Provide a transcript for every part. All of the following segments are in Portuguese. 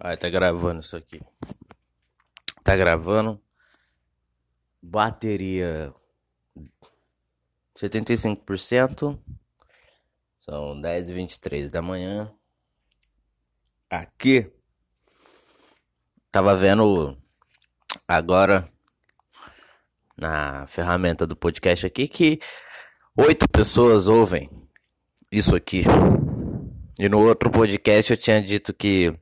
Ah, tá gravando isso aqui. Tá gravando. Bateria 75%. São 10 e 23 da manhã. Aqui. Tava vendo agora na ferramenta do podcast aqui que oito pessoas ouvem isso aqui. E no outro podcast eu tinha dito que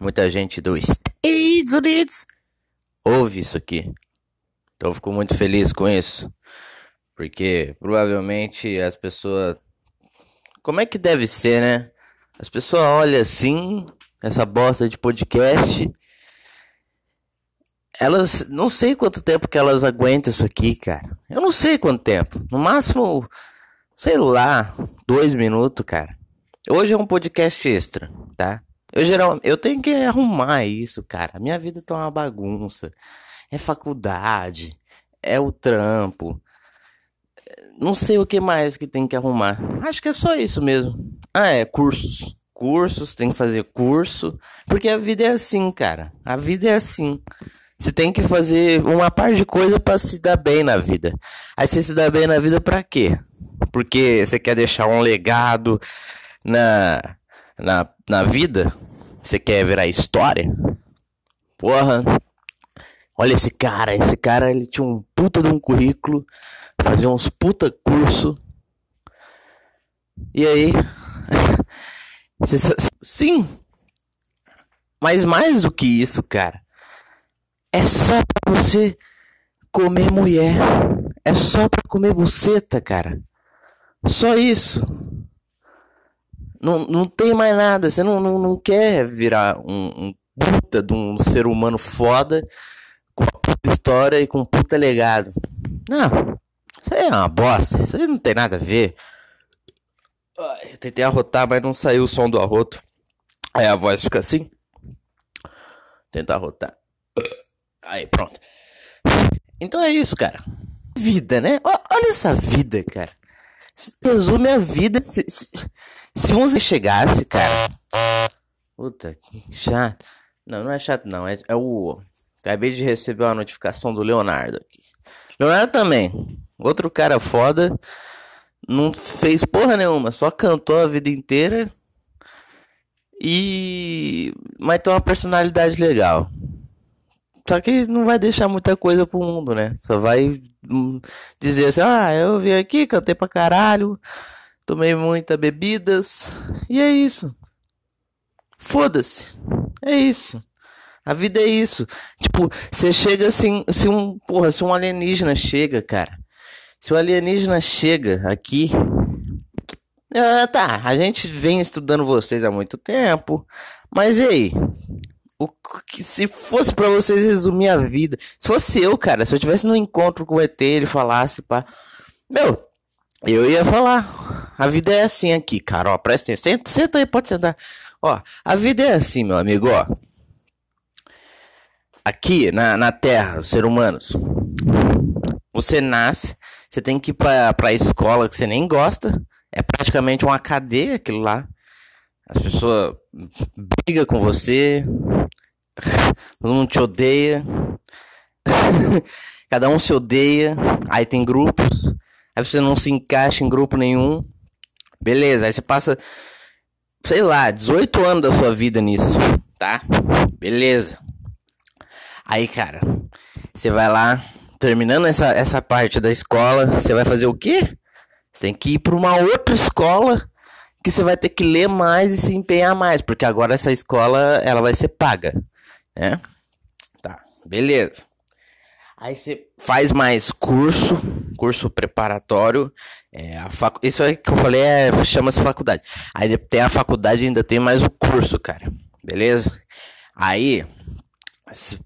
muita gente dos Estados Unidos ouve isso aqui. Então eu fico muito feliz com isso. Porque provavelmente as pessoas. Como é que deve ser, né? As pessoas olham assim, essa bosta de podcast. Elas. Não sei quanto tempo que elas aguentam isso aqui, cara. Eu não sei quanto tempo. No máximo, sei lá, dois minutos, cara. Hoje é um podcast extra, tá? Eu geral, eu tenho que arrumar isso, cara. Minha vida tá uma bagunça. É faculdade, é o trampo. Não sei o que mais que tem que arrumar. Acho que é só isso mesmo. Ah, é cursos. Cursos, tem que fazer curso, porque a vida é assim, cara. A vida é assim. Você tem que fazer uma parte de coisa para se dar bem na vida. Aí você se dá bem na vida para quê? Porque você quer deixar um legado na na, na vida? Você quer virar história? Porra. Olha esse cara, esse cara ele tinha um puta de um currículo, fazia uns puta curso. E aí? Sim. Mas mais do que isso, cara. É só pra você comer mulher. É só pra comer buceta, cara. Só isso. Não, não tem mais nada. Você não, não, não quer virar um, um puta de um ser humano foda com puta história e com puta legado. Não. Isso aí é uma bosta. Isso aí não tem nada a ver. Eu tentei arrotar, mas não saiu o som do arroto. Aí a voz fica assim. Tentar arrotar. Aí, pronto. Então é isso, cara. Vida, né? Olha essa vida, cara. Resume a vida. Se, se, se um chegasse, cara. Puta, que chato. Não, não é chato, não. É, é o. Acabei de receber uma notificação do Leonardo aqui. Leonardo também. Outro cara foda. Não fez porra nenhuma. Só cantou a vida inteira. E. Mas tem uma personalidade legal. Só que não vai deixar muita coisa pro mundo, né? Só vai hum, dizer assim: ah, eu vim aqui, cantei pra caralho tomei muitas bebidas e é isso. Foda-se. É isso. A vida é isso. Tipo, você chega assim, se um, porra, se um alienígena chega, cara. Se o alienígena chega aqui, ah, tá, a gente vem estudando vocês há muito tempo, mas e aí? O que se fosse para vocês resumir a vida, se fosse eu, cara, se eu tivesse no encontro com o ET, ele falasse, pá, meu, eu ia falar. A vida é assim aqui, cara. Ó, presta atenção. Senta, senta aí, pode sentar. Ó, a vida é assim, meu amigo, ó. Aqui na, na Terra, os seres humanos. Você nasce, você tem que ir pra, pra escola que você nem gosta. É praticamente uma cadeia aquilo lá. As pessoas brigam com você. Todo mundo te odeia. Cada um se odeia. Aí tem grupos aí você não se encaixa em grupo nenhum. Beleza, aí você passa, sei lá, 18 anos da sua vida nisso, tá? Beleza. Aí, cara, você vai lá, terminando essa, essa parte da escola, você vai fazer o quê? Você tem que ir para uma outra escola que você vai ter que ler mais e se empenhar mais, porque agora essa escola ela vai ser paga, né? Tá, beleza. Aí você faz mais curso, curso preparatório. É, a facu... Isso aí que eu falei é, chama-se faculdade. Aí tem a faculdade ainda tem mais o curso, cara. Beleza? Aí,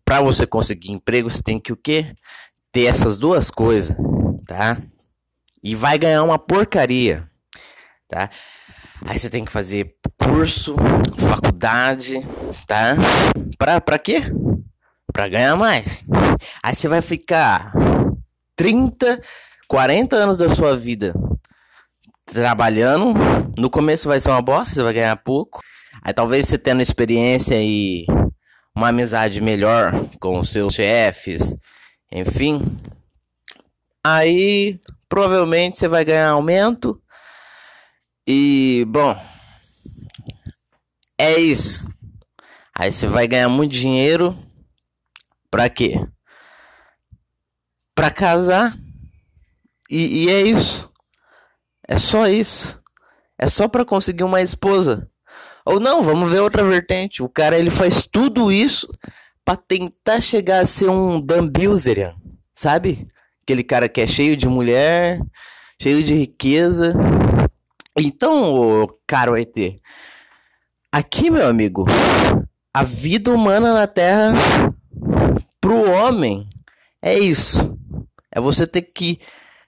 para você conseguir emprego, você tem que o quê? Ter essas duas coisas, tá? E vai ganhar uma porcaria, tá? Aí você tem que fazer curso, faculdade, tá? Pra, pra quê? Para ganhar mais. Aí você vai ficar 30, 40 anos da sua vida trabalhando. No começo vai ser uma bosta, você vai ganhar pouco. Aí talvez você tendo experiência e uma amizade melhor com os seus chefes, enfim. Aí provavelmente você vai ganhar aumento. E bom, é isso. Aí você vai ganhar muito dinheiro. Pra quê? Pra casar. E, e é isso. É só isso. É só pra conseguir uma esposa. Ou não, vamos ver outra vertente. O cara ele faz tudo isso para tentar chegar a ser um Dan Bilzerian, sabe? Aquele cara que é cheio de mulher, cheio de riqueza. Então, caro ET, aqui, meu amigo, a vida humana na Terra pro homem é isso. É você ter que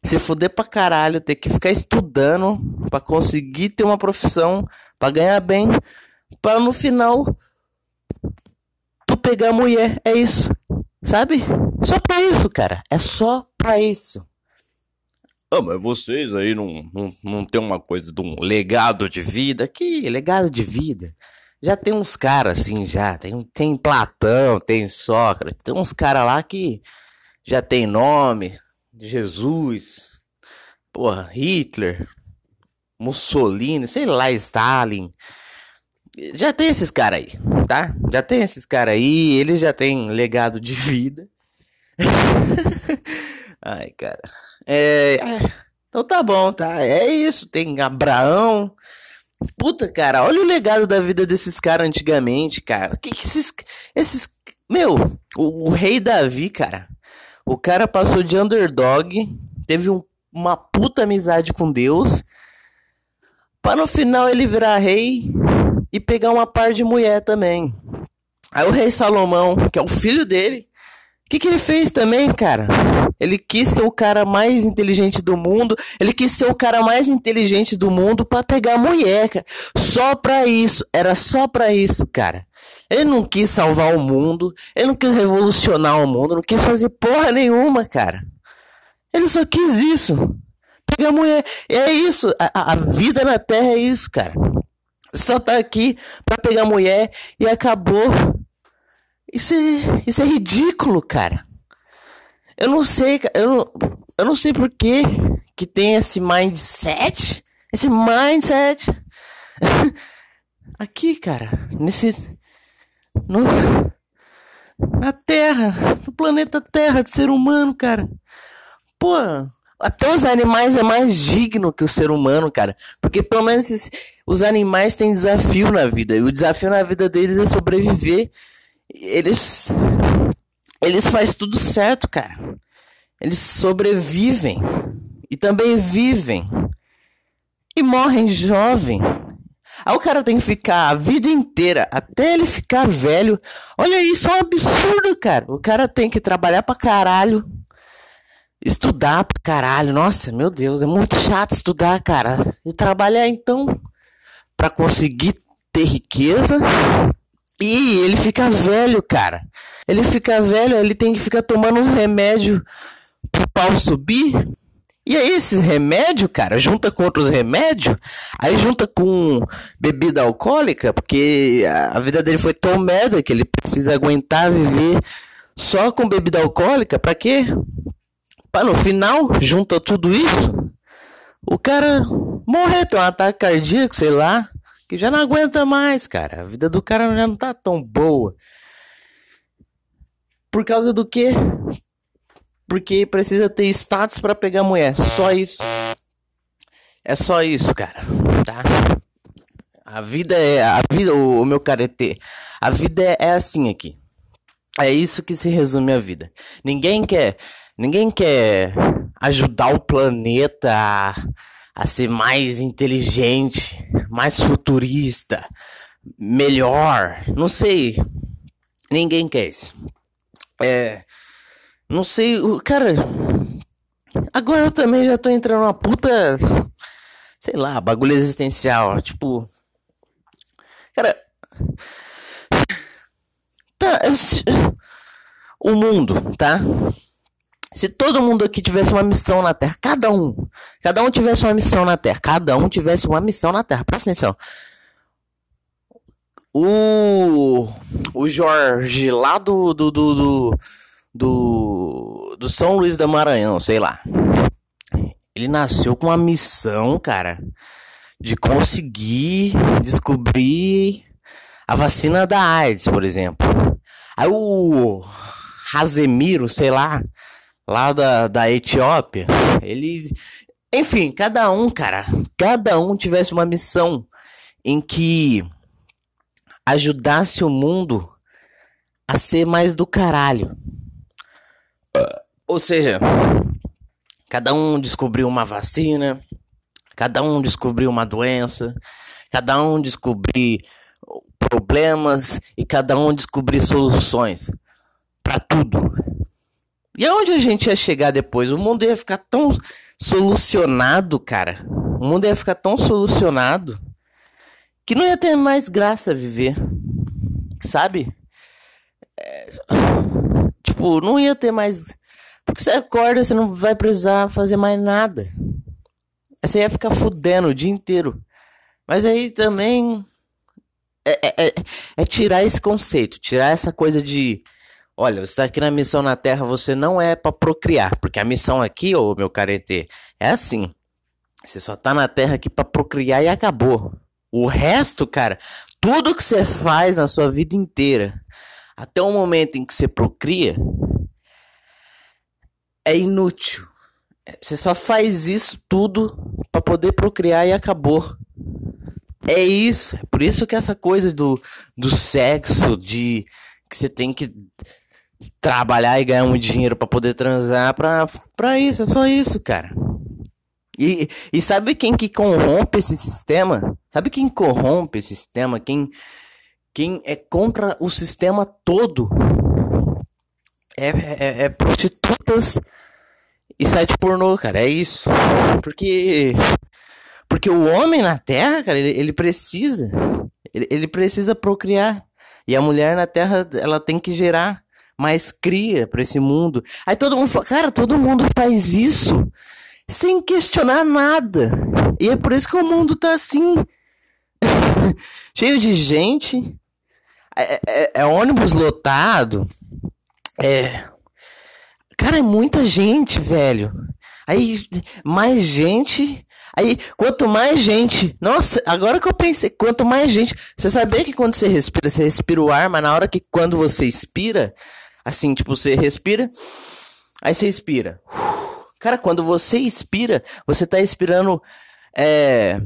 se fuder pra caralho, ter que ficar estudando para conseguir ter uma profissão para ganhar bem, para no final tu pegar a mulher. É isso. Sabe? Só pra isso, cara. É só pra isso. Ah, mas vocês aí não, não, não tem uma coisa de um legado de vida? Que legado de vida? Já tem uns caras assim, já. Tem, tem Platão, tem Sócrates. Tem uns caras lá que já tem nome. Jesus. Porra, Hitler. Mussolini, sei lá, Stalin. Já tem esses caras aí, tá? Já tem esses caras aí, eles já têm legado de vida. Ai, cara. É, é, então tá bom, tá? É isso. Tem Abraão. Puta, cara, olha o legado da vida desses caras antigamente, cara. Que que esses. Esses. Meu, o, o rei Davi, cara. O cara passou de underdog, teve um, uma puta amizade com Deus Pra no final ele virar rei e pegar uma par de mulher também. Aí o rei Salomão, que é o filho dele, o que, que ele fez também, cara? Ele quis ser o cara mais inteligente do mundo. Ele quis ser o cara mais inteligente do mundo para pegar a mulher, cara. Só pra isso. Era só pra isso, cara. Ele não quis salvar o mundo. Ele não quis revolucionar o mundo. Não quis fazer porra nenhuma, cara. Ele só quis isso pegar mulher. É isso. A, a vida na Terra é isso, cara. Só tá aqui pra pegar mulher e acabou. Isso é, isso é ridículo, cara. Eu não sei, eu não, eu não sei por que que tem esse mindset, esse mindset aqui, cara, nesse no na Terra, no planeta Terra de ser humano, cara. Pô, até os animais é mais digno que o ser humano, cara. Porque pelo menos os animais têm desafio na vida. E o desafio na vida deles é sobreviver. Eles. Eles fazem tudo certo, cara. Eles sobrevivem. E também vivem. E morrem jovem. Aí o cara tem que ficar a vida inteira, até ele ficar velho. Olha isso, é um absurdo, cara. O cara tem que trabalhar pra caralho Estudar pra caralho, nossa, meu Deus, é muito chato estudar, cara. E trabalhar então para conseguir ter riqueza. E ele fica velho, cara. Ele fica velho, ele tem que ficar tomando uns remédios pro pau subir. E aí esses remédios, cara, junta com outros remédios, aí junta com bebida alcoólica, porque a vida dele foi tão merda que ele precisa aguentar viver só com bebida alcoólica, para quê? Para no final, junta tudo isso, o cara morrer, tem um ataque cardíaco, sei lá, que já não aguenta mais, cara. A vida do cara já não tá tão boa. Por causa do quê? Porque precisa ter status para pegar mulher. Só isso. É só isso, cara. Tá? A vida é. A vida, o, o meu caretê. A vida é, é assim aqui. É isso que se resume a vida. Ninguém quer Ninguém quer ajudar o planeta a, a ser mais inteligente, mais futurista, melhor. Não sei. Ninguém quer isso. É. Não sei. Cara. Agora eu também já tô entrando numa puta. Sei lá, bagulho existencial. Tipo. Cara. Tá. O mundo, tá? Se todo mundo aqui tivesse uma missão na Terra, cada um, cada um tivesse uma missão na Terra, cada um tivesse uma missão na Terra, presta atenção. O. O Jorge lá do. Do. Do. Do, do, do São Luís da Maranhão, sei lá. Ele nasceu com uma missão, cara, de conseguir descobrir a vacina da AIDS, por exemplo. Aí o Razemiro, sei lá, lá da, da Etiópia, ele. Enfim, cada um, cara, cada um tivesse uma missão em que ajudasse o mundo a ser mais do caralho. Ou seja, cada um descobriu uma vacina, cada um descobriu uma doença, cada um descobriu problemas e cada um descobrir soluções para tudo. E aonde a gente ia chegar depois? O mundo ia ficar tão solucionado, cara. O mundo ia ficar tão solucionado que não ia ter mais graça viver. Sabe? É... Tipo, não ia ter mais. Porque você acorda, você não vai precisar fazer mais nada. Você ia ficar fudendo o dia inteiro. Mas aí também. É, é, é, é tirar esse conceito, tirar essa coisa de. Olha, você está aqui na missão na Terra, você não é para procriar, porque a missão aqui, ô meu carete, é assim. Você só tá na Terra aqui para procriar e acabou. O resto, cara, tudo que você faz na sua vida inteira, até o momento em que você procria, é inútil. Você só faz isso tudo para poder procriar e acabou. É isso. É por isso que essa coisa do, do sexo, de que você tem que trabalhar e ganhar muito dinheiro para poder transar, pra, pra isso, é só isso, cara. E, e sabe quem que corrompe esse sistema? Sabe quem corrompe esse sistema? Quem, quem é contra o sistema todo? É, é, é prostitutas e site pornô, cara. É isso. Porque. Porque o homem na Terra, cara, ele, ele precisa. Ele, ele precisa procriar. E a mulher na Terra, ela tem que gerar mais cria para esse mundo. Aí todo mundo fala, cara, todo mundo faz isso sem questionar nada. E é por isso que o mundo tá assim. cheio de gente. É, é, é, ônibus lotado. É. Cara, é muita gente, velho. Aí, mais gente. Aí, quanto mais gente. Nossa, agora que eu pensei, quanto mais gente. Você sabia que quando você respira, você respira o ar, mas na hora que quando você expira, assim, tipo, você respira. Aí você expira. Cara, quando você expira, você tá expirando. É.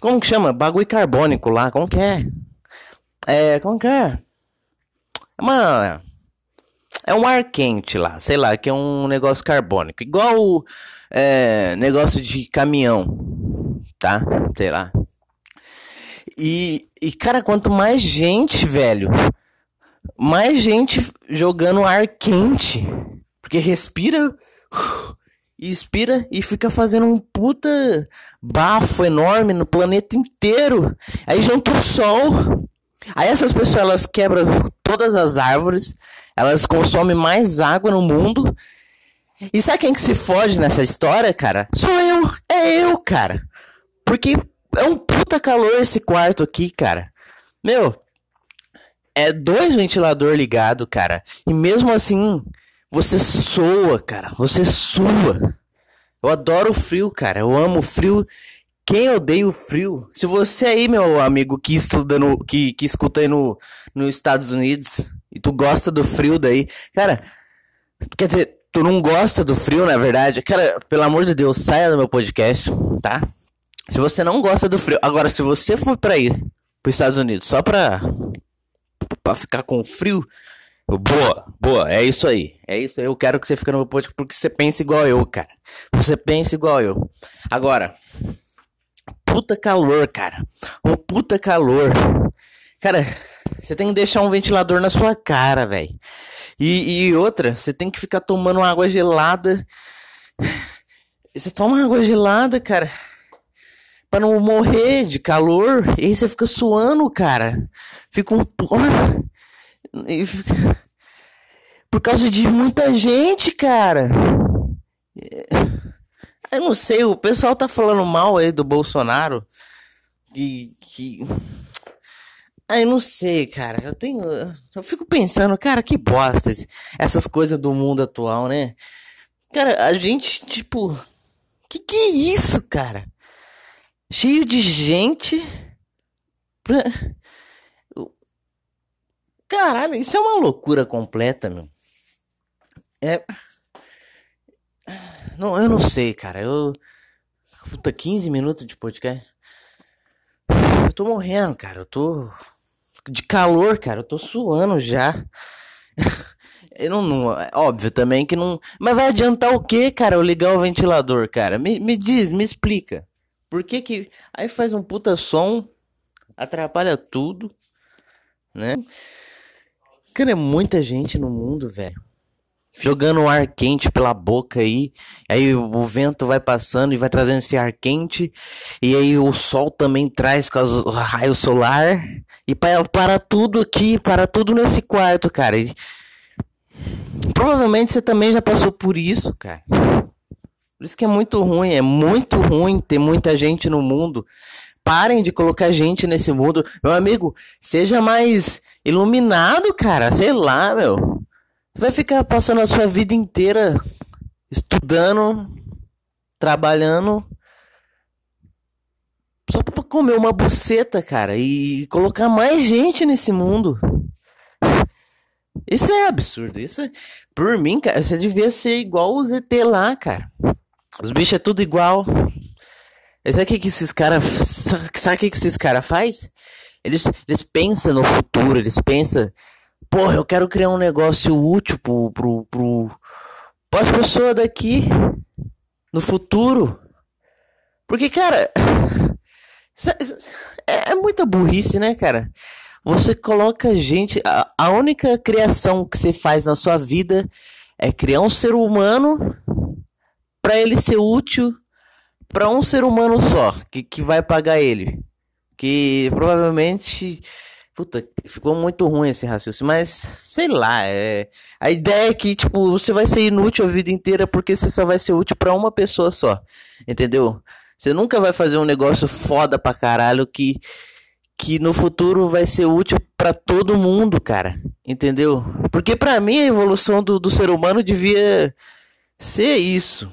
Como que chama? Bagulho carbônico lá. Como que é? É. Como que é? Uma. É um ar quente lá, sei lá, que é um negócio carbônico. Igual é, negócio de caminhão, tá? Sei lá. E, e, cara, quanto mais gente, velho, mais gente jogando ar quente. Porque respira. Inspira e fica fazendo um puta bafo enorme no planeta inteiro. Aí junta o sol. Aí essas pessoas elas quebram todas as árvores, elas consomem mais água no mundo. E sabe quem que se foge nessa história, cara? Sou eu, é eu, cara. Porque é um puta calor esse quarto aqui, cara. Meu, é dois ventilador ligado, cara. E mesmo assim, você soa, cara. Você sua. Eu adoro o frio, cara. Eu amo o frio. Quem odeia o frio? Se você aí, meu amigo, que estuda no, que, que escuta aí no, nos Estados Unidos e tu gosta do frio daí, cara, quer dizer, tu não gosta do frio, na verdade, cara, pelo amor de Deus, saia do meu podcast, tá? Se você não gosta do frio, agora se você for para ir para os Estados Unidos só pra, pra ficar com frio, Boa, boa, é isso aí. É isso aí. Eu quero que você fique no meu podcast porque você pensa igual eu, cara. Você pensa igual eu. Agora, puta calor, cara. Um puta calor. Cara, você tem que deixar um ventilador na sua cara, velho. E, e outra, você tem que ficar tomando água gelada. Você toma água gelada, cara. Pra não morrer de calor. E aí você fica suando, cara. Fica um. E fica... Por causa de muita gente, cara. Eu não sei, o pessoal tá falando mal aí do Bolsonaro. Que. que... Ai, não sei, cara. Eu tenho. Eu fico pensando, cara, que bosta essas coisas do mundo atual, né? Cara, a gente, tipo. Que que é isso, cara? Cheio de gente. Pra... Caralho, isso é uma loucura completa, meu. É. Não, eu não sei, cara. Eu. Puta, 15 minutos de podcast. Eu tô morrendo, cara. Eu tô. De calor, cara. Eu tô suando já. Eu não, não, é óbvio também que não. Mas vai adiantar o que, cara, eu ligar o ventilador, cara? Me, me diz, me explica. Por que que. Aí faz um puta som, atrapalha tudo, né? Cara, é muita gente no mundo, velho. Jogando ar quente pela boca aí. Aí o vento vai passando e vai trazendo esse ar quente. E aí o sol também traz com o raio solar. E para, para tudo aqui, para tudo nesse quarto, cara. E, provavelmente você também já passou por isso, cara. Por isso que é muito ruim, é muito ruim ter muita gente no mundo. Parem de colocar gente nesse mundo. Meu amigo, seja mais iluminado, cara. Sei lá, meu. Vai ficar passando a sua vida inteira estudando, trabalhando, só pra comer uma buceta, cara, e colocar mais gente nesse mundo. Isso é absurdo. Isso é... Por mim, cara, você devia ser igual os ET lá, cara. Os bichos é tudo igual. Sabe o que, que esses caras. Sabe o que, que esses caras faz? Eles, eles pensam no futuro, eles pensam, porra, eu quero criar um negócio útil pro, pro, pro, as pessoas daqui no futuro. Porque, cara, é, é muita burrice, né, cara? Você coloca gente. A, a única criação que você faz na sua vida é criar um ser humano para ele ser útil para um ser humano só, que, que vai pagar ele. Que provavelmente. Puta, ficou muito ruim esse raciocínio, mas sei lá, é... a ideia é que, tipo, você vai ser inútil a vida inteira porque você só vai ser útil para uma pessoa só, entendeu? Você nunca vai fazer um negócio foda pra caralho que, que no futuro vai ser útil para todo mundo, cara, entendeu? Porque para mim a evolução do, do ser humano devia ser isso.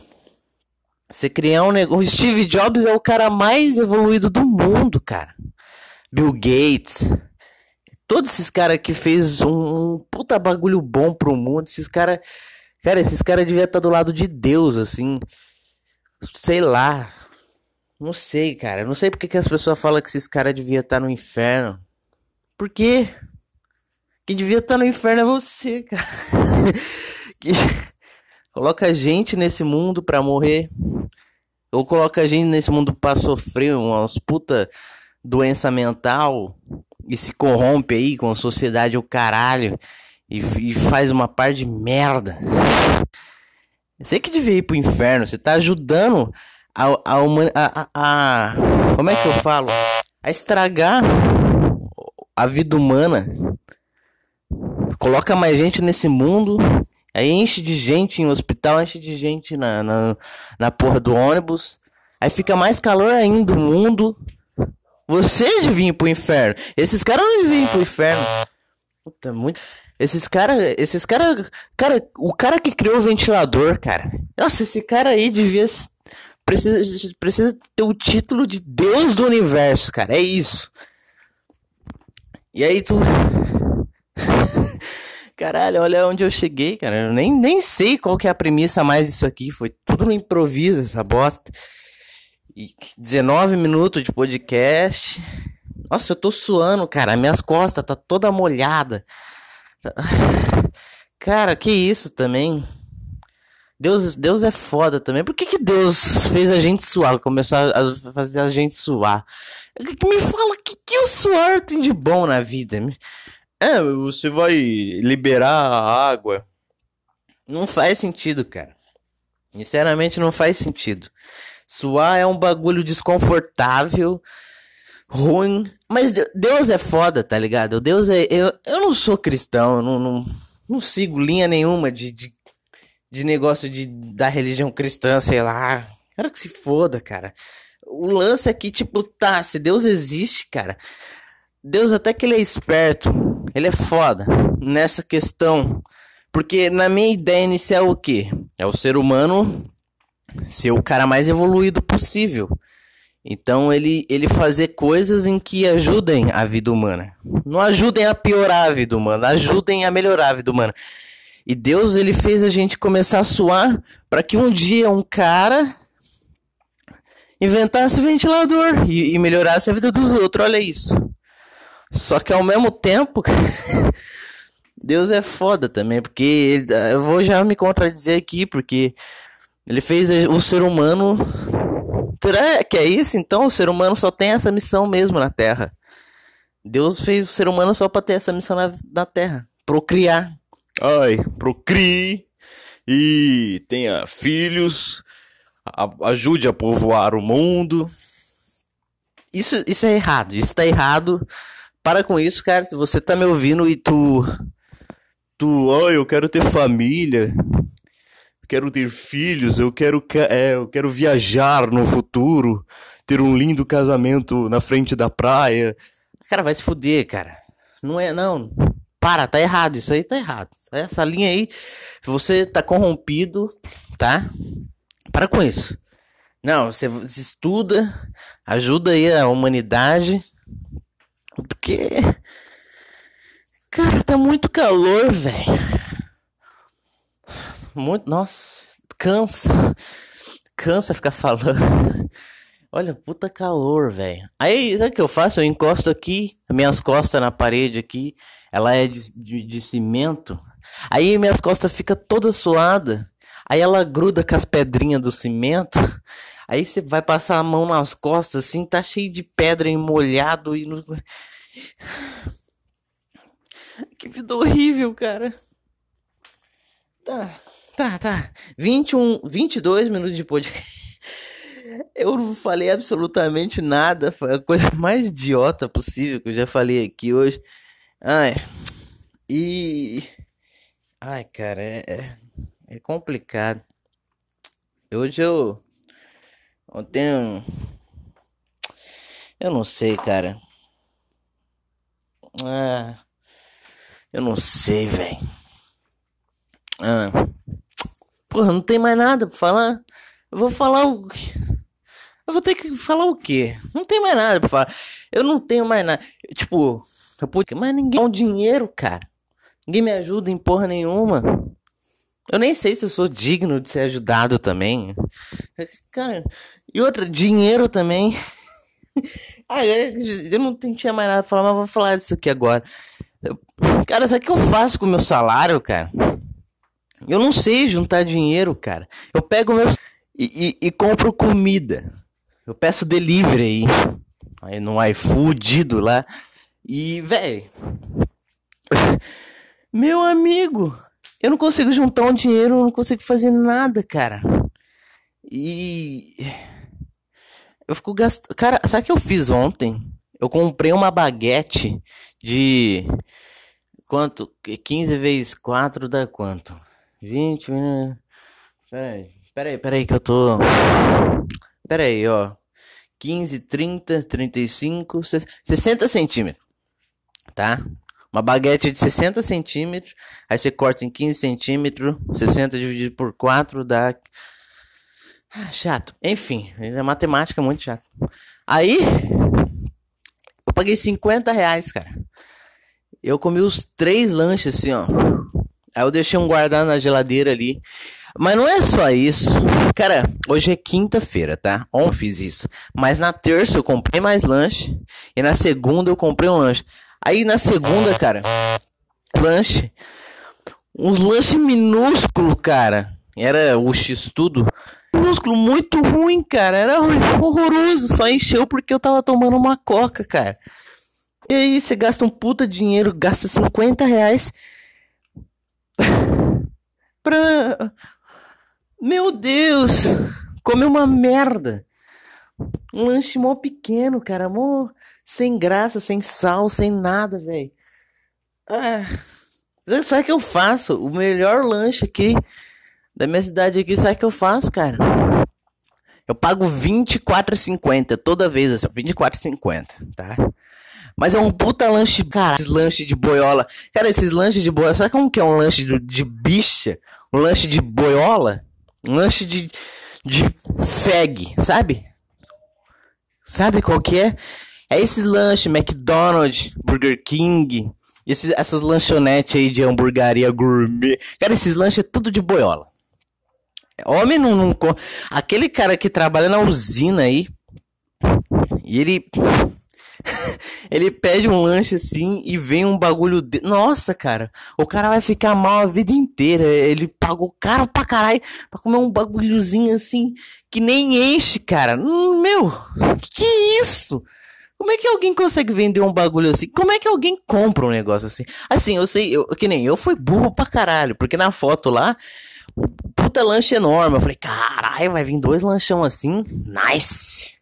Você criar um negócio. Steve Jobs é o cara mais evoluído do mundo, cara. Bill Gates. Todos esses caras que fez um, um, puta bagulho bom pro mundo. Esses caras. Cara, esses caras deviam estar do lado de Deus, assim. Sei lá. Não sei, cara. Não sei porque que as pessoas falam que esses caras deviam estar no inferno. Por quê? Quem devia estar no inferno é você, cara. que... Coloca gente nesse mundo pra morrer. Ou coloca gente nesse mundo pra sofrer umas puta doença mental e se corrompe aí com a sociedade o caralho e, e faz uma par de merda. Você que devia ir pro inferno, você tá ajudando a, a, a, a, a. Como é que eu falo? A estragar a vida humana. Coloca mais gente nesse mundo Aí enche de gente em hospital, enche de gente na, na, na porra do ônibus. Aí fica mais calor ainda o mundo. Você devia ir pro inferno. Esses caras não deviam pro inferno. Puta, muito. Esses caras. Esses caras. Cara, o cara que criou o ventilador, cara. Nossa, esse cara aí devia. Precisa, precisa ter o título de Deus do universo, cara. É isso. E aí tu. Caralho, olha onde eu cheguei, cara. Eu nem, nem sei qual que é a premissa mais disso aqui. Foi tudo no improviso, essa bosta. E 19 minutos de podcast. Nossa, eu tô suando, cara. Minhas costas tá toda molhada. Cara, que isso também. Deus, Deus é foda também. Por que, que Deus fez a gente suar? Começou a fazer a gente suar? Me fala, o que, que o suor tem de bom na vida? É, você vai liberar a água. Não faz sentido, cara. Sinceramente, não faz sentido. Suar é um bagulho desconfortável, ruim. Mas Deus é foda, tá ligado? Deus é. Eu, eu não sou cristão, eu não, não, não sigo linha nenhuma de, de, de negócio de, da religião cristã, sei lá. Quero que se foda, cara. O lance aqui, tipo, tá, se Deus existe, cara Deus até que ele é esperto, ele é foda nessa questão. Porque na minha ideia inicial o quê? É o ser humano ser o cara mais evoluído possível. Então ele, ele fazer coisas em que ajudem a vida humana. Não ajudem a piorar a vida humana, ajudem a melhorar a vida humana. E Deus ele fez a gente começar a suar para que um dia um cara inventasse ventilador e, e melhorasse a vida dos outros. Olha isso. Só que ao mesmo tempo, Deus é foda também, porque ele, eu vou já me contradizer aqui, porque ele fez o ser humano. Que é isso? Então o ser humano só tem essa missão mesmo na Terra. Deus fez o ser humano só para ter essa missão na, na Terra, procriar. Ai, procrie e tenha filhos, a, ajude a povoar o mundo. Isso, isso é errado, isso tá errado. Para com isso, cara. Se você tá me ouvindo e tu. Tu, ai, eu quero ter família. Quero ter filhos, eu quero, é, eu quero viajar no futuro, ter um lindo casamento na frente da praia. Cara, vai se fuder, cara. Não é, não. Para, tá errado. Isso aí tá errado. Essa linha aí, você tá corrompido, tá? Para com isso. Não, você estuda, ajuda aí a humanidade. Porque. Cara, tá muito calor, velho. Muito. Nossa, cansa. Cansa ficar falando. Olha, puta calor, velho. Aí, sabe o que eu faço? Eu encosto aqui, minhas costas na parede aqui. Ela é de, de, de cimento. Aí minhas costas ficam toda suada. Aí ela gruda com as pedrinhas do cimento. Aí você vai passar a mão nas costas, assim, tá cheio de pedra molhado e. No... Que vida horrível, cara. Tá, tá, tá. 21, 22 minutos de podcast. Eu não falei absolutamente nada. Foi a coisa mais idiota possível que eu já falei aqui hoje. Ai. E. Ai, cara, é, é, é complicado. Hoje eu. Ontem. Eu não sei, cara. Ah. Eu não sei, velho. Ah. Porra, não tem mais nada pra falar. Eu vou falar o. Eu vou ter que falar o quê? Não tem mais nada pra falar. Eu não tenho mais nada. Tipo, eu pude... mas ninguém dá um dinheiro, cara. Ninguém me ajuda em porra nenhuma. Eu nem sei se eu sou digno de ser ajudado também. Cara, e outra, dinheiro também. ah, eu, não tinha mais nada pra falar, mas vou falar disso aqui agora. Eu, cara, sabe o que eu faço com o meu salário, cara? Eu não sei juntar dinheiro, cara. Eu pego meu. E, e, e compro comida. Eu peço delivery aí. Aí no iFood lá. E, velho. Meu amigo. Eu não consigo juntar um dinheiro, eu não consigo fazer nada, cara. E. Eu fico gastando. Cara, sabe o que eu fiz ontem? Eu comprei uma baguete de. Quanto? 15 vezes 4 dá quanto? 20. Peraí, peraí, peraí que eu tô. Peraí, ó. 15, 30, 35, 60 centímetros. Tá? Uma baguete de 60 centímetros. Aí você corta em 15 centímetros. 60 dividido por 4 dá. Ah, chato. Enfim, é matemática muito chato. Aí. Eu paguei 50 reais, cara. Eu comi os três lanches assim, ó. Aí eu deixei um guardado na geladeira ali. Mas não é só isso. Cara, hoje é quinta-feira, tá? Ontem fiz isso. Mas na terça eu comprei mais lanche. E na segunda eu comprei um lanche. Aí na segunda, cara, lanche. Uns lanches minúsculos, cara. Era o X-Tudo. Minúsculo muito ruim, cara. Era horroroso. Só encheu porque eu tava tomando uma coca, cara. E aí você gasta um puta dinheiro, gasta 50 reais. pra meu Deus! Come uma merda! Um lanche mó pequeno, cara. Mó sem graça, sem sal, sem nada, velho. Ah, que eu faço? O melhor lanche aqui da minha cidade aqui, sabe o que eu faço, cara? Eu pago R$24,50 toda vez, assim, R$24,50, tá? Mas é um puta lanche, cara, esses lanches de boiola. Cara, esses lanches de boiola, sabe como que é um lanche de, de bicha? Um lanche de boiola? Um lanche de, de feg, sabe? Sabe qual que é? É esses lanches, McDonald's, Burger King, esses, essas lanchonetes aí de hamburgueria gourmet. Cara, esses lanches é tudo de boiola. Homem não, não. Aquele cara que trabalha na usina aí. E ele. ele pede um lanche assim e vem um bagulho. De... Nossa, cara. O cara vai ficar mal a vida inteira. Ele pagou caro pra caralho pra comer um bagulhozinho assim que nem enche, cara. Hum, meu, que que é isso? Como é que alguém consegue vender um bagulho assim? Como é que alguém compra um negócio assim? Assim, eu sei, eu, que nem eu fui burro pra caralho, porque na foto lá, puta lanche enorme. Eu falei, caralho, vai vir dois lanchão assim? Nice!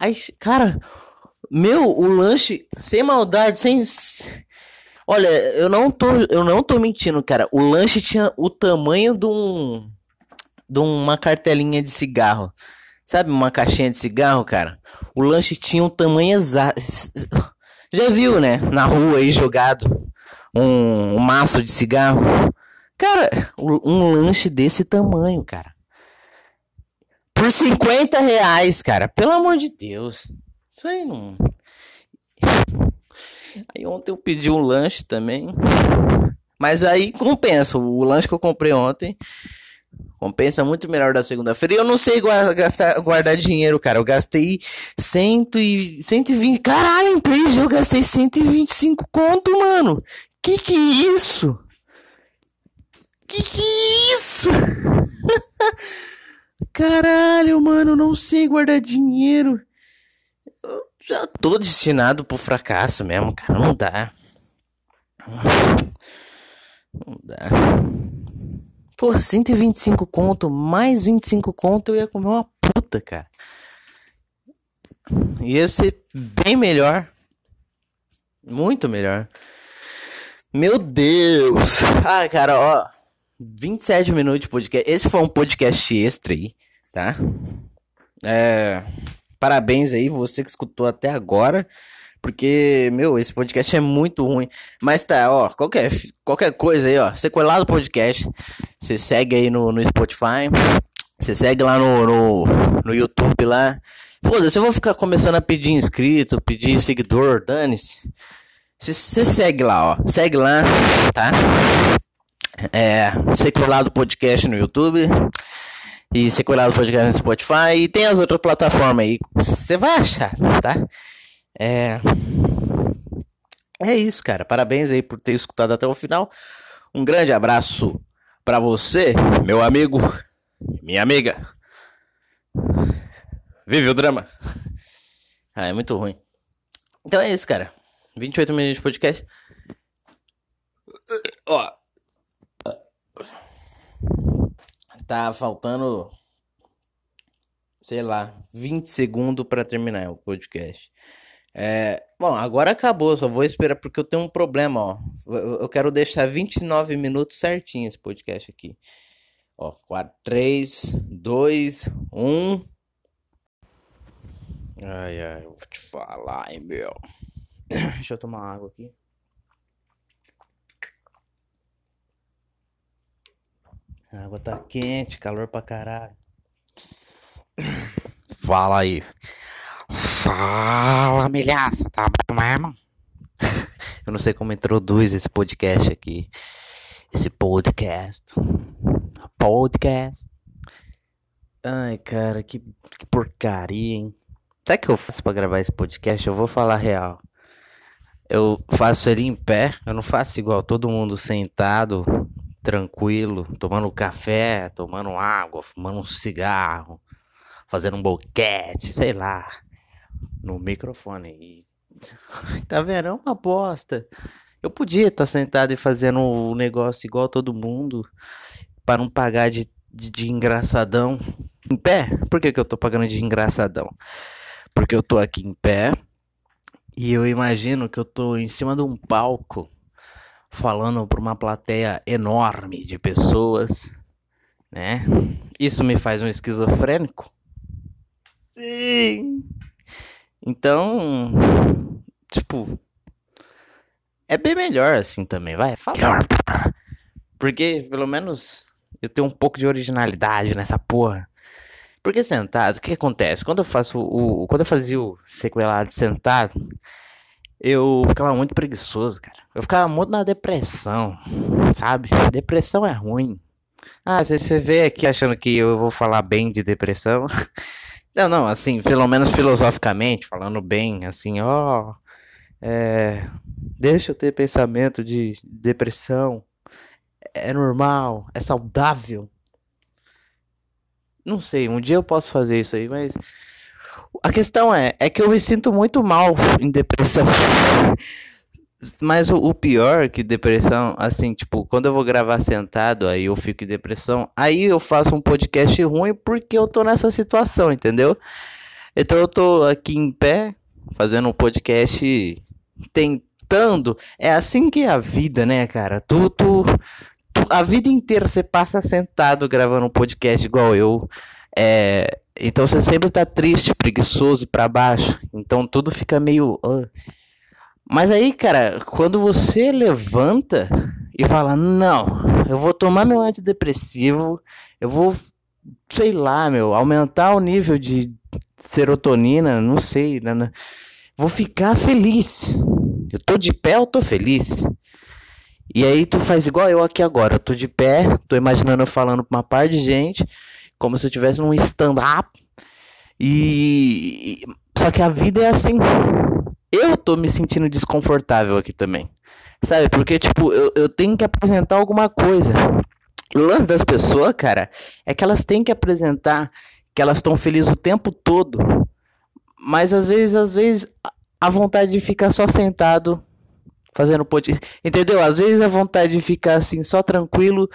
Aí, cara, meu, o lanche, sem maldade, sem. Olha, eu não tô, eu não tô mentindo, cara. O lanche tinha o tamanho de um. de uma cartelinha de cigarro. Sabe uma caixinha de cigarro, cara? O lanche tinha um tamanho exato. Já viu, né? Na rua aí jogado um, um maço de cigarro. Cara, um lanche desse tamanho, cara. Por 50 reais, cara. Pelo amor de Deus. Isso aí não. Aí ontem eu pedi um lanche também. Mas aí compensa. O lanche que eu comprei ontem Compensa muito melhor da segunda-feira. E eu não sei gastar, guardar dinheiro, cara. Eu gastei cento e, 120. Caralho, em três dias eu gastei 125 conto, mano. Que que é isso? Que que é isso? Caralho, mano, não sei guardar dinheiro. Eu já tô destinado pro fracasso mesmo, cara. Não dá. Não dá. Pô, 125 conto, mais 25 conto, eu ia comer uma puta, cara. Ia ser bem melhor. Muito melhor. Meu Deus. Ah, cara, ó. 27 minutos de podcast. Esse foi um podcast extra aí, tá? É. Parabéns aí, você que escutou até agora. Porque, meu, esse podcast é muito ruim. Mas tá, ó, qualquer, qualquer coisa aí, ó. Você colar do podcast, você segue aí no, no Spotify. Você segue lá no, no, no YouTube lá. Foda-se, eu vou ficar começando a pedir inscrito, pedir seguidor, dane-se. Você segue lá, ó. Segue lá, tá? É, secular do podcast no YouTube. E secular do podcast no Spotify. E tem as outras plataformas aí. Você vai achar, tá? É. É isso, cara. Parabéns aí por ter escutado até o final. Um grande abraço para você, meu amigo, minha amiga. Vive o drama. Ah, é muito ruim. Então é isso, cara. 28 minutos de podcast. Ó. Tá faltando sei lá, 20 segundos para terminar o podcast. É, bom, agora acabou, só vou esperar porque eu tenho um problema, ó. Eu quero deixar 29 minutos certinho esse podcast aqui. Ó, 4, 3, 2, 1. Ai, ai, eu vou te falar, hein, meu. Deixa eu tomar água aqui. A água tá quente, calor pra caralho. Fala aí. Fala, milhaça, tá bom mesmo? Eu não sei como introduz esse podcast aqui. Esse podcast. Podcast. Ai, cara, que, que porcaria, hein? O que eu faço pra gravar esse podcast? Eu vou falar real. Eu faço ele em pé, eu não faço igual todo mundo sentado, tranquilo, tomando café, tomando água, fumando um cigarro, fazendo um boquete, sei lá no microfone. E... tá vendo? É uma bosta. Eu podia estar tá sentado e fazendo o um negócio igual todo mundo para não pagar de, de, de, engraçadão em pé. Por que, que eu tô pagando de engraçadão? Porque eu tô aqui em pé e eu imagino que eu tô em cima de um palco falando para uma plateia enorme de pessoas, né? Isso me faz um esquizofrênico? Sim. Então, tipo, é bem melhor assim também, vai. Fala. Porque, pelo menos, eu tenho um pouco de originalidade nessa porra. Porque sentado, o que acontece? Quando eu faço o. Quando eu fazia o sequelado sentado, eu ficava muito preguiçoso, cara. Eu ficava muito na depressão, sabe? Depressão é ruim. Ah, você vê aqui achando que eu vou falar bem de depressão. Não, não, assim, pelo menos filosoficamente, falando bem, assim, ó. É, deixa eu ter pensamento de depressão. É normal, é saudável. Não sei, um dia eu posso fazer isso aí, mas a questão é, é que eu me sinto muito mal em depressão. Mas o, o, pior que depressão, assim, tipo, quando eu vou gravar sentado, aí eu fico em depressão, aí eu faço um podcast ruim porque eu tô nessa situação, entendeu? Então eu tô aqui em pé, fazendo um podcast, tentando. É assim que é a vida, né, cara? Tu, tu, tu a vida inteira você passa sentado gravando um podcast igual eu. É, então você sempre tá triste, preguiçoso e pra baixo. Então tudo fica meio. Mas aí, cara, quando você levanta e fala: Não, eu vou tomar meu antidepressivo, eu vou, sei lá, meu, aumentar o nível de serotonina, não sei, né, né? vou ficar feliz. Eu tô de pé, eu tô feliz. E aí tu faz igual eu aqui agora, eu tô de pé, tô imaginando eu falando pra uma par de gente, como se eu tivesse num stand-up. E só que a vida é assim eu tô me sentindo desconfortável aqui também. Sabe? Porque, tipo, eu, eu tenho que apresentar alguma coisa. O lance das pessoas, cara, é que elas têm que apresentar que elas estão felizes o tempo todo. Mas às vezes, às vezes, a vontade de ficar só sentado fazendo podcast. Entendeu? Às vezes a vontade de ficar assim, só tranquilo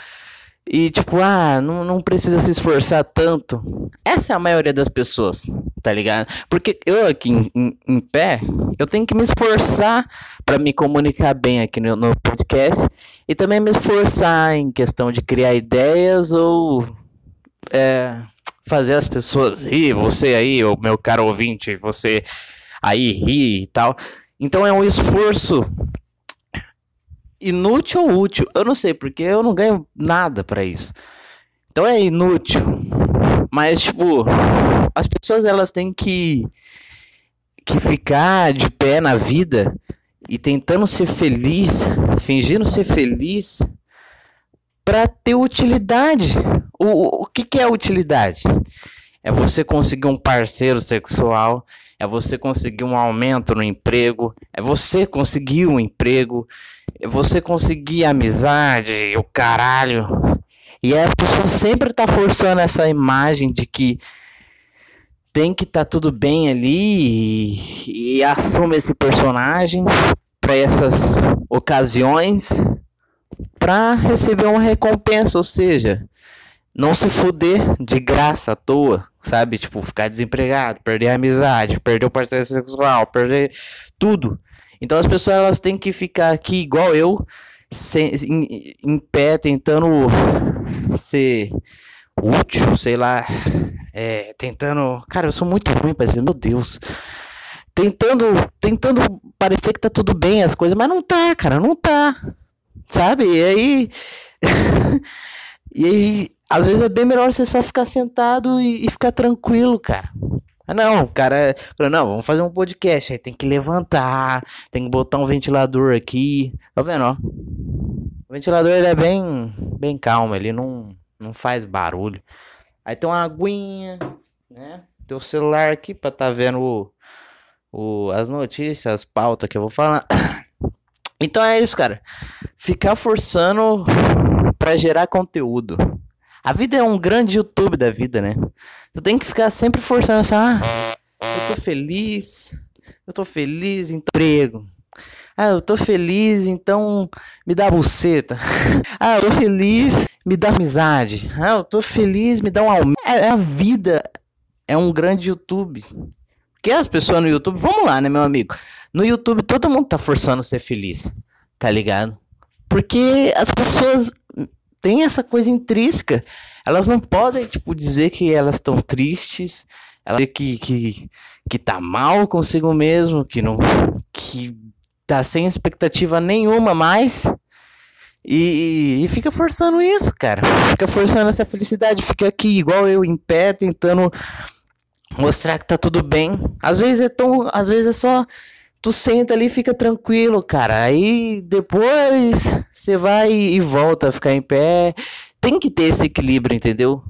e tipo, ah, não, não precisa se esforçar tanto. Essa é a maioria das pessoas, tá ligado? Porque eu aqui em, em, em pé, eu tenho que me esforçar para me comunicar bem aqui no, no, podcast e também me esforçar em questão de criar ideias ou é, fazer as pessoas rir, você aí, o meu caro ouvinte, você aí rir e tal. Então é um esforço inútil ou útil? Eu não sei, porque eu não ganho nada para isso. Então é inútil. Mas, tipo, as pessoas elas têm que, que ficar de pé na vida e tentando ser feliz, fingindo ser feliz, para ter utilidade. O, o que, que é utilidade? É você conseguir um parceiro sexual, é você conseguir um aumento no emprego, é você conseguir um emprego, você conseguir amizade, o caralho. E as pessoas sempre tá forçando essa imagem de que tem que tá tudo bem ali e, e assume esse personagem para essas ocasiões para receber uma recompensa, ou seja, não se fuder de graça à toa, sabe? Tipo, ficar desempregado, perder a amizade, perder o parceiro sexual, perder tudo. Então as pessoas elas têm que ficar aqui igual eu, sem, em, em pé, tentando ser útil, sei lá, é, tentando. Cara, eu sou muito ruim para meu Deus. Tentando, tentando parecer que tá tudo bem as coisas, mas não tá, cara, não tá. Sabe? E aí. e aí, às vezes é bem melhor você só ficar sentado e, e ficar tranquilo, cara. Ah, não, o cara falou, não, vamos fazer um podcast. Aí tem que levantar, tem que botar um ventilador aqui. Tá vendo, ó? O ventilador ele é bem, bem calmo, ele não, não faz barulho. Aí tem uma aguinha, né? Tem o celular aqui pra tá vendo o, o, as notícias, as pautas que eu vou falar. Então é isso, cara. Ficar forçando para gerar conteúdo. A vida é um grande YouTube da vida, né? Tu tem que ficar sempre forçando essa. Ah, eu tô feliz. Eu tô feliz, então. Emprego. Ah, eu tô feliz, então me dá buceta. ah, eu tô feliz, me dá amizade. Ah, eu tô feliz, me dá um aumento. É, a vida é um grande YouTube. Porque as pessoas no YouTube, vamos lá, né, meu amigo? No YouTube todo mundo tá forçando ser feliz, tá ligado? Porque as pessoas tem essa coisa intrínseca. Elas não podem, tipo, dizer que elas estão tristes, que, que, que tá mal consigo mesmo, que não. que tá sem expectativa nenhuma mais. E, e, fica forçando isso, cara. Fica forçando essa felicidade. Fica aqui, igual eu, em pé, tentando mostrar que tá tudo bem. Às vezes é tão. Às vezes é só. Tu senta ali fica tranquilo, cara. Aí depois você vai e volta a ficar em pé. Tem que ter esse equilíbrio, entendeu?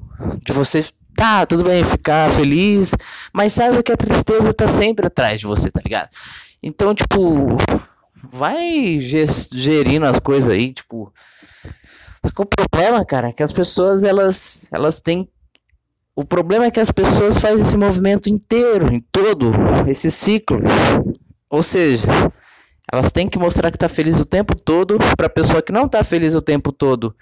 De você tá, tudo bem, ficar feliz, mas sabe que a tristeza tá sempre atrás de você, tá ligado? Então, tipo, vai gerindo as coisas aí, tipo. O problema, cara, é que as pessoas elas elas têm o problema é que as pessoas fazem esse movimento inteiro, em todo esse ciclo. Ou seja, elas têm que mostrar que tá feliz o tempo todo para pessoa que não tá feliz o tempo todo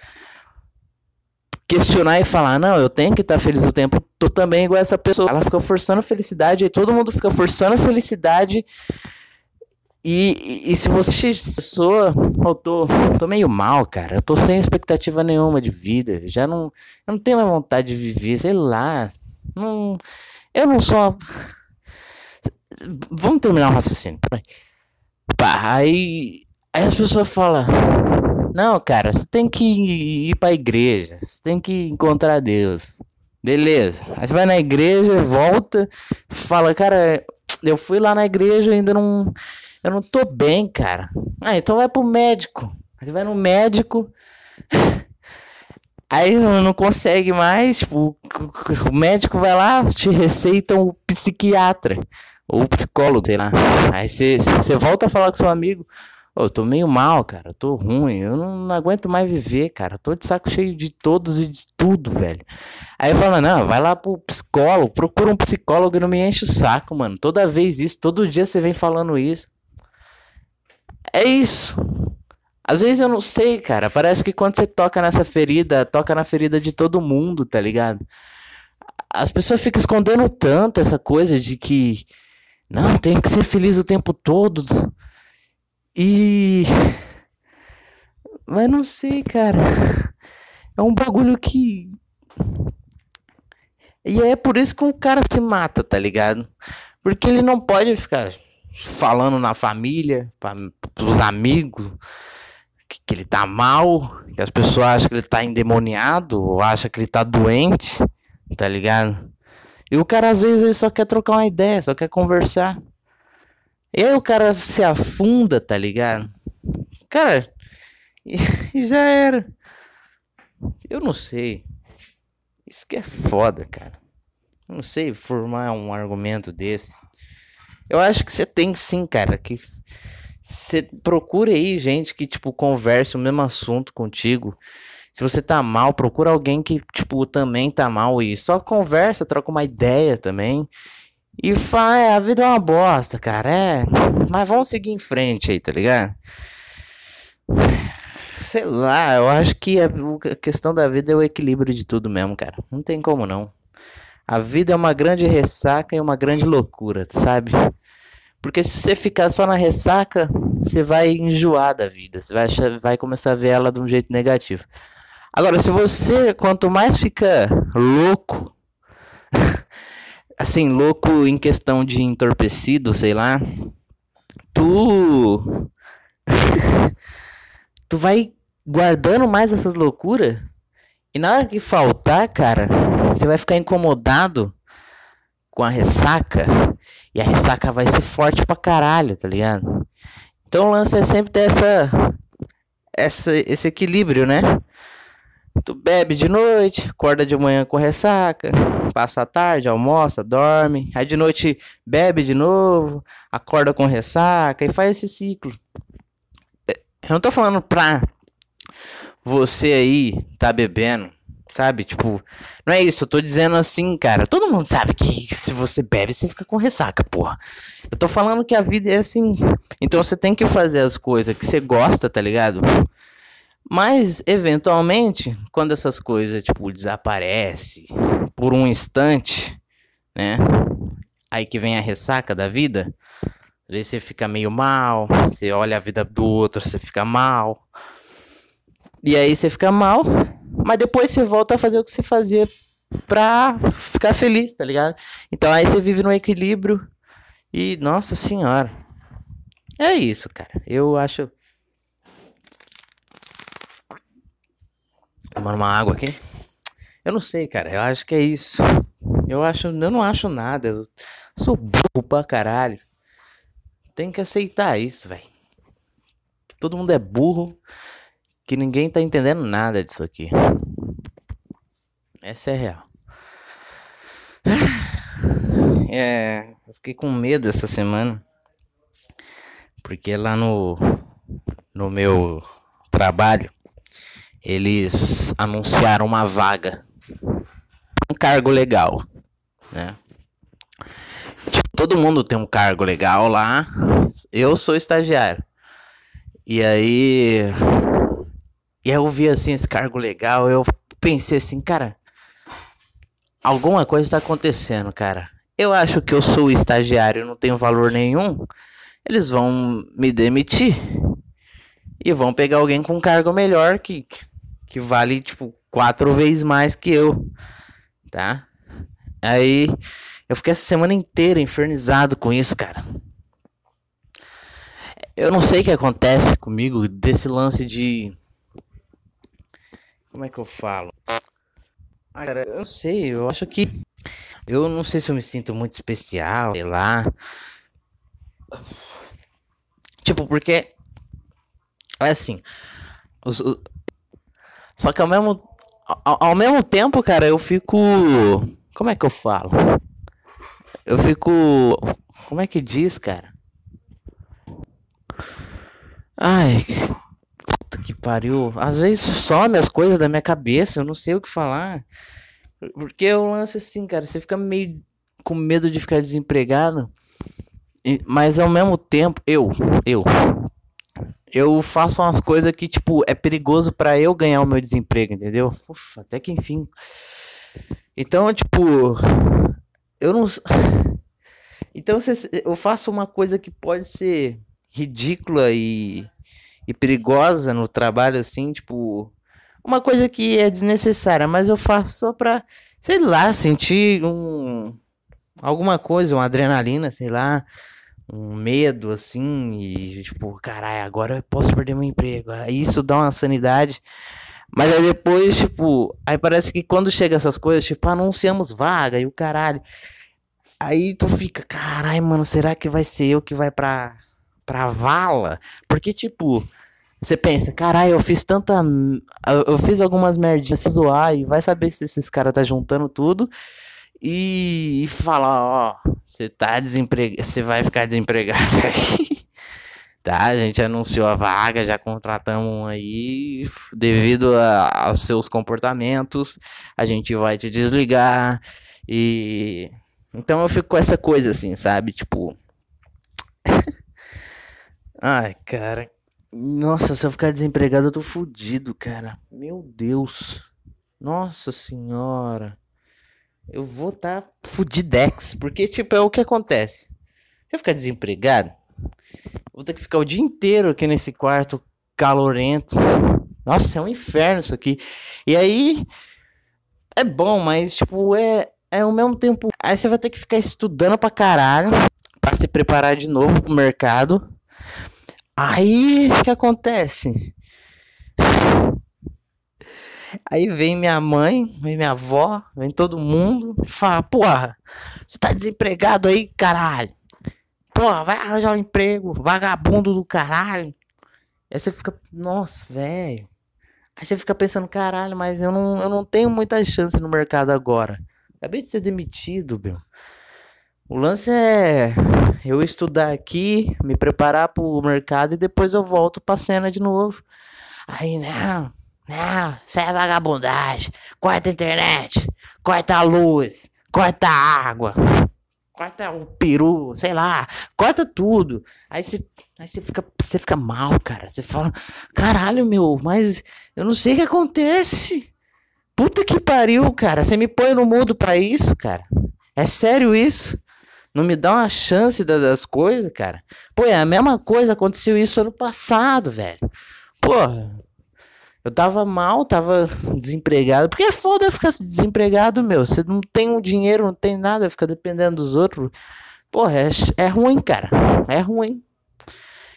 questionar e falar, não, eu tenho que estar tá feliz o tempo tô também igual essa pessoa. Ela fica forçando felicidade, e todo mundo fica forçando felicidade e, e, se você pessoa, eu tô, tô meio mal, cara. Eu tô sem expectativa nenhuma de vida. Já não, eu não tenho mais vontade de viver, sei lá. Não, eu não sou. Vamos terminar o raciocínio. Pá, aí, aí as pessoas falam: Não, cara, você tem que ir pra igreja. Você tem que encontrar Deus. Beleza. Aí você vai na igreja, volta, fala: Cara, eu fui lá na igreja e ainda não eu não tô bem, cara. Ah, então vai pro médico. Você vai no médico. Aí não, não consegue mais. Tipo, o médico vai lá, te receita um psiquiatra. Ou psicólogo, sei lá. Aí você, volta a falar com seu amigo. Oh, eu tô meio mal, cara. Eu tô ruim. Eu não, não, aguento mais viver, cara. Eu tô de saco cheio de todos e de tudo, velho. Aí fala, não, vai lá pro psicólogo. Procura um psicólogo e não me enche o saco, mano. Toda vez isso. Todo dia você vem falando isso. É isso. Às vezes eu não sei, cara. Parece que quando você toca nessa ferida, toca na ferida de todo mundo, tá ligado? As pessoas ficam escondendo tanto essa coisa de que não, tem que ser feliz o tempo todo. E. Mas não sei, cara. É um bagulho que. E é por isso que um cara se mata, tá ligado? Porque ele não pode ficar falando na família, para os amigos, que, que, ele tá mal, que as pessoas acham que ele tá endemoniado, ou acham que ele tá doente, tá ligado? E o cara às vezes ele só quer trocar uma ideia, só quer conversar. E aí o cara se afunda, tá ligado? Cara, e já era. Eu não sei. Isso que é foda, cara. Eu não sei formar um argumento desse. Eu acho que você tem sim, cara. Que você procure aí gente que, tipo, converse o mesmo assunto contigo. Se você tá mal, procura alguém que, tipo, também tá mal e só conversa, troca uma ideia também. E fala, é, a vida é uma bosta, cara. É. Mas vamos seguir em frente aí, tá ligado? Sei lá, eu acho que a, questão da vida é o equilíbrio de tudo mesmo, cara. Não tem como não. A vida é uma grande ressaca e uma grande loucura, sabe? Porque se você ficar só na ressaca, você vai enjoar da vida, você vai, vai começar a ver ela de um jeito negativo. Agora, se você, quanto mais fica louco, assim, louco em questão de entorpecido, sei lá, tu. tu vai guardando mais essas loucuras e na hora que faltar, cara, você vai ficar incomodado com a ressaca. E a ressaca vai ser forte pra caralho, tá ligado? Então o lance é sempre ter essa, essa, esse equilíbrio, né? Tu bebe de noite, acorda de manhã com ressaca, passa a tarde, almoça, dorme, aí de noite bebe de novo, acorda com ressaca e faz esse ciclo. Eu não tô falando pra você aí tá bebendo, sabe? Tipo, não é isso, eu tô dizendo assim, cara. Todo mundo sabe que se você bebe, você fica com ressaca, porra. Eu tô falando que a vida é assim. Então você tem que fazer as coisas que você gosta, tá ligado? Mas, eventualmente, quando essas coisas, tipo, desaparece por um instante, né? Aí que vem a ressaca da vida. Às vezes você fica meio mal, você olha a vida do outro, você fica mal. E aí você fica mal, mas depois você volta a fazer o que você fazia pra ficar feliz, tá ligado? Então aí você vive no equilíbrio e, nossa senhora, É isso, cara. Eu acho. Tomando uma água aqui. Eu não sei, cara. Eu acho que é isso. Eu acho. Eu não acho nada. Eu sou burro pra caralho. Tem que aceitar isso, velho. Todo mundo é burro. Que ninguém tá entendendo nada disso aqui. Essa é real. É. Eu fiquei com medo essa semana. Porque lá no. No meu trabalho. Eles anunciaram uma vaga. Um cargo legal. Né? Tipo, todo mundo tem um cargo legal lá. Eu sou estagiário. E aí. E aí eu vi assim esse cargo legal. Eu pensei assim, cara. Alguma coisa está acontecendo, cara. Eu acho que eu sou estagiário, não tenho valor nenhum. Eles vão me demitir e vão pegar alguém com um cargo melhor que, que vale tipo quatro vezes mais que eu, tá? Aí eu fiquei essa semana inteira infernizado com isso, cara. Eu não sei o que acontece comigo desse lance de. Como é que eu falo? Ah, cara, eu não sei, eu acho que. Eu não sei se eu me sinto muito especial, sei lá. Tipo, porque. É assim. Os, só que ao mesmo. Ao, ao mesmo tempo, cara, eu fico. Como é que eu falo? Eu fico. Como é que diz, cara? Ai, puta que pariu. Às vezes some as coisas da minha cabeça, eu não sei o que falar. Porque eu lanço assim, cara, você fica meio com medo de ficar desempregado. Mas ao mesmo tempo, eu, eu, eu faço umas coisas que, tipo, é perigoso para eu ganhar o meu desemprego, entendeu? Ufa, até que enfim. Então, tipo, eu não. Então, eu faço uma coisa que pode ser ridícula e, e perigosa no trabalho, assim, tipo, uma coisa que é desnecessária, mas eu faço só pra, sei lá, sentir um. alguma coisa, uma adrenalina, sei lá um medo assim e tipo, caralho, agora eu posso perder meu emprego. Isso dá uma sanidade. Mas aí depois, tipo, aí parece que quando chega essas coisas, tipo, anunciamos vaga e o caralho. Aí tu fica, caralho, mano, será que vai ser eu que vai pra, pra vala? Porque, tipo, você pensa, caralho, eu fiz tanta. Eu fiz algumas merdinhas se zoar e vai saber se esses caras tá juntando tudo e, falar, ó, você tá desempregado, você vai ficar desempregado aí. tá, a gente anunciou a vaga, já contratamos aí, devido a, aos seus comportamentos, a gente vai te desligar e então eu fico com essa coisa assim, sabe? Tipo Ai, cara. Nossa, se eu ficar desempregado eu tô fudido, cara. Meu Deus. Nossa senhora eu vou estar tá fudidex. Porque, tipo, é o que acontece. Se eu ficar desempregado, vou ter que ficar o dia inteiro aqui nesse quarto calorento. Nossa, é um inferno isso aqui. E aí, é bom, mas, tipo, é, é ao mesmo tempo. Aí você vai ter que ficar estudando pra caralho. Pra se preparar de novo pro mercado. Aí, o que acontece? Aí vem minha mãe, vem minha avó, vem todo mundo e fala: Porra, você tá desempregado aí, caralho. Porra, vai arranjar um emprego, vagabundo do caralho. Aí você fica, nossa, velho. Aí você fica pensando, caralho, mas eu não, eu não tenho muita chance no mercado agora. Acabei de ser demitido, meu. O lance é eu estudar aqui, me preparar pro mercado e depois eu volto pra cena de novo. Aí, não, não, isso é vagabundagem. Corta a internet, corta a luz, corta a água, corta o peru, sei lá, corta tudo. Aí você, aí fica, fica mal, cara. Você fala, caralho, meu, mas eu não sei o que acontece. Puta que pariu, cara. Você me põe no mudo pra isso, cara. É sério isso? Não me dá uma chance das, das coisas, cara. Pô, é a mesma coisa, aconteceu isso ano passado, velho. Porra, eu tava mal, tava desempregado. Porque é foda ficar desempregado, meu. Você não tem um dinheiro, não tem nada, fica dependendo dos outros. Porra, é, é ruim, cara. É ruim.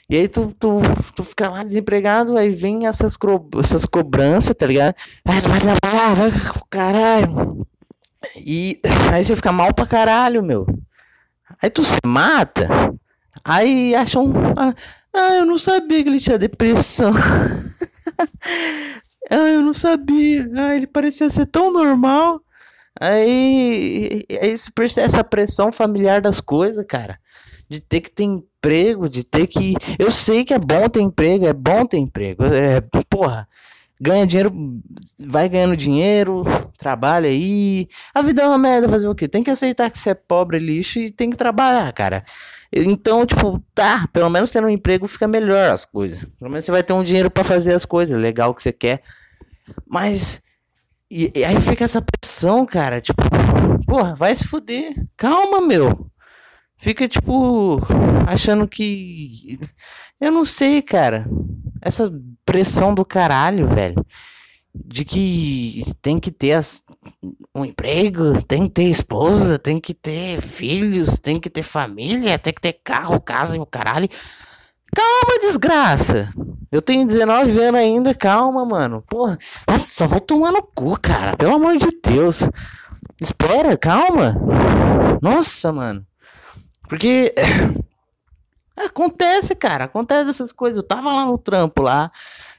E aí tu, tu, tu fica lá desempregado, aí vem essas, co essas cobranças, tá ligado? Vai, vai trabalhar, vai, caralho. E aí você fica mal pra caralho, meu. Aí tu se mata, aí acham. Ah, ah, eu não sabia que ele tinha depressão. ah, eu não sabia. Ah, ele parecia ser tão normal. Aí, você percebe essa pressão familiar das coisas, cara. De ter que ter emprego, de ter que. Eu sei que é bom ter emprego, é bom ter emprego. É, porra, ganha dinheiro, vai ganhando dinheiro, trabalha aí. A vida é uma merda, fazer o quê? Tem que aceitar que você é pobre, lixo e tem que trabalhar, cara. Então, tipo, tá, pelo menos tendo um emprego fica melhor as coisas. Pelo menos você vai ter um dinheiro para fazer as coisas, legal que você quer. Mas e, e, aí fica essa pressão, cara, tipo, porra, vai se fuder. Calma, meu. Fica tipo achando que eu não sei, cara. Essa pressão do caralho, velho de que tem que ter as, um emprego, tem que ter esposa, tem que ter filhos, tem que ter família, tem que ter carro, casa e o caralho. Calma, desgraça. Eu tenho 19 anos ainda, calma, mano. Porra, nossa, vai tomar no cu, cara. Pelo amor de Deus. Espera, calma. Nossa, mano. Porque acontece, cara. Acontece essas coisas. Eu tava lá no trampo lá.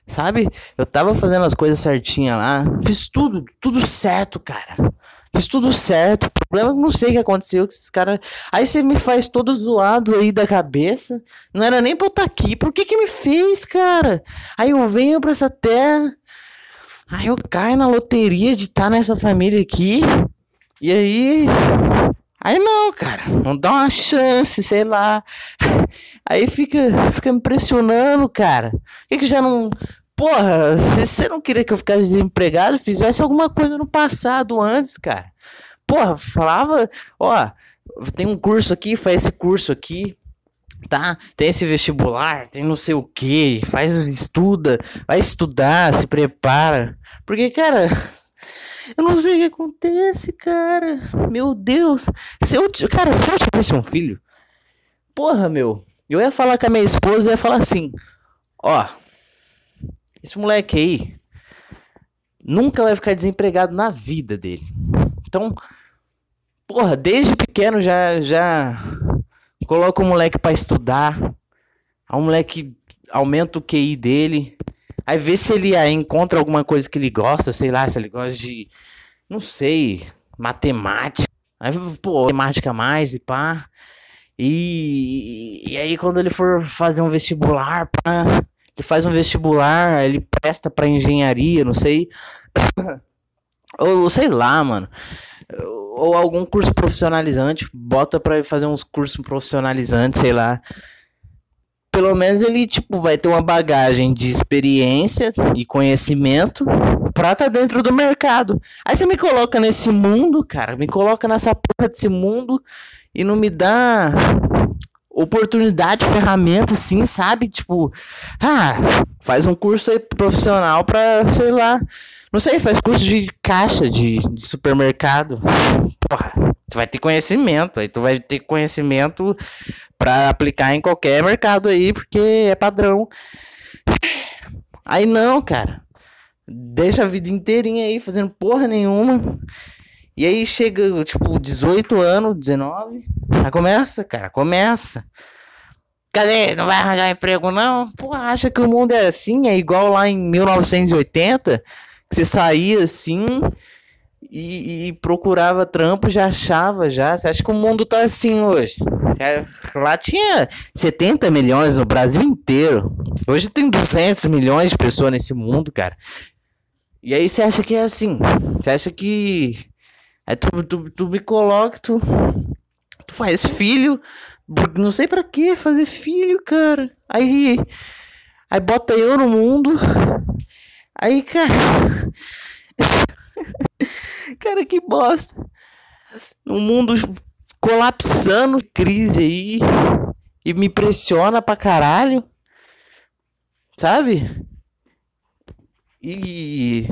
Sabe? Eu tava fazendo as coisas certinha lá. Fiz tudo, tudo certo, cara. Fiz tudo certo. O problema é que não sei o que aconteceu com esses caras. Aí você me faz todo zoado aí da cabeça. Não era nem pra eu estar tá aqui. Por que que me fez, cara? Aí eu venho pra essa terra. Aí eu caio na loteria de estar tá nessa família aqui. E aí. Aí não, cara. Não dá uma chance, sei lá. Aí fica, fica me pressionando, cara. Por que, já não. Porra, se você não queria que eu ficasse desempregado, fizesse alguma coisa no passado antes, cara. Porra, falava, ó, tem um curso aqui, faz esse curso aqui, tá? Tem esse vestibular, tem não sei o que, faz, estuda, vai estudar, se prepara. Porque, cara, eu não sei o que acontece, cara. Meu Deus. Se eu, cara, se eu tivesse um filho, porra, meu, eu ia falar com a minha esposa e ia falar assim: Ó, esse moleque aí nunca vai ficar desempregado na vida dele. Então, porra, desde pequeno já já coloca o moleque para estudar. O moleque aumenta o QI dele. Aí vê se ele aí encontra alguma coisa que ele gosta, sei lá, se ele gosta de, não sei, matemática. Aí, pô, matemática mais e pá. E, e aí quando ele for fazer um vestibular, pá, ele faz um vestibular, ele presta para engenharia, não sei. ou sei lá, mano. Ou algum curso profissionalizante, bota para fazer uns cursos profissionalizantes, sei lá pelo menos ele tipo vai ter uma bagagem de experiência e conhecimento pra tá dentro do mercado. Aí você me coloca nesse mundo, cara, me coloca nessa porra desse mundo e não me dá oportunidade, ferramenta, assim, sabe? Tipo, ah, faz um curso aí profissional pra, sei lá, não sei, faz curso de caixa de, de supermercado. Porra, você vai ter conhecimento, aí tu vai ter conhecimento para aplicar em qualquer mercado aí, porque é padrão. Aí não, cara. Deixa a vida inteirinha aí fazendo porra nenhuma. E aí chega, tipo, 18 anos, 19. Aí começa, cara, começa. Cadê? Não vai arranjar emprego, não? Pô, acha que o mundo é assim? É igual lá em 1980? Que você saía assim e, e, procurava trampo, já achava já. Você acha que o mundo tá assim hoje? Lá tinha 70 milhões no Brasil inteiro. Hoje tem 200 milhões de pessoas nesse mundo, cara. E aí você acha que é assim? Você acha que aí tu, tu, tu me coloca, tu, tu faz filho, não sei para que fazer filho, cara. Aí aí bota eu no mundo. Aí, cara, Cara, que bosta. Um mundo colapsando, crise aí. E me pressiona pra caralho. Sabe? E.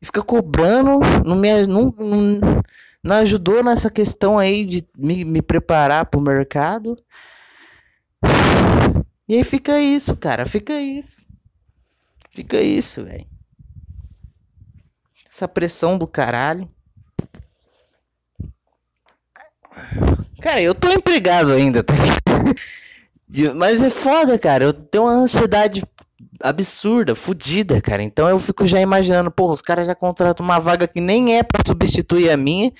e fica cobrando. Não me, não, não, não ajudou nessa questão aí de me, me preparar pro mercado. E aí fica isso, cara, fica isso. Fica isso, velho. Essa pressão do caralho. Cara, eu tô empregado ainda, tá Mas é foda, cara. Eu tenho uma ansiedade absurda, fodida, cara. Então eu fico já imaginando, pô, os caras já contratam uma vaga que nem é para substituir a minha,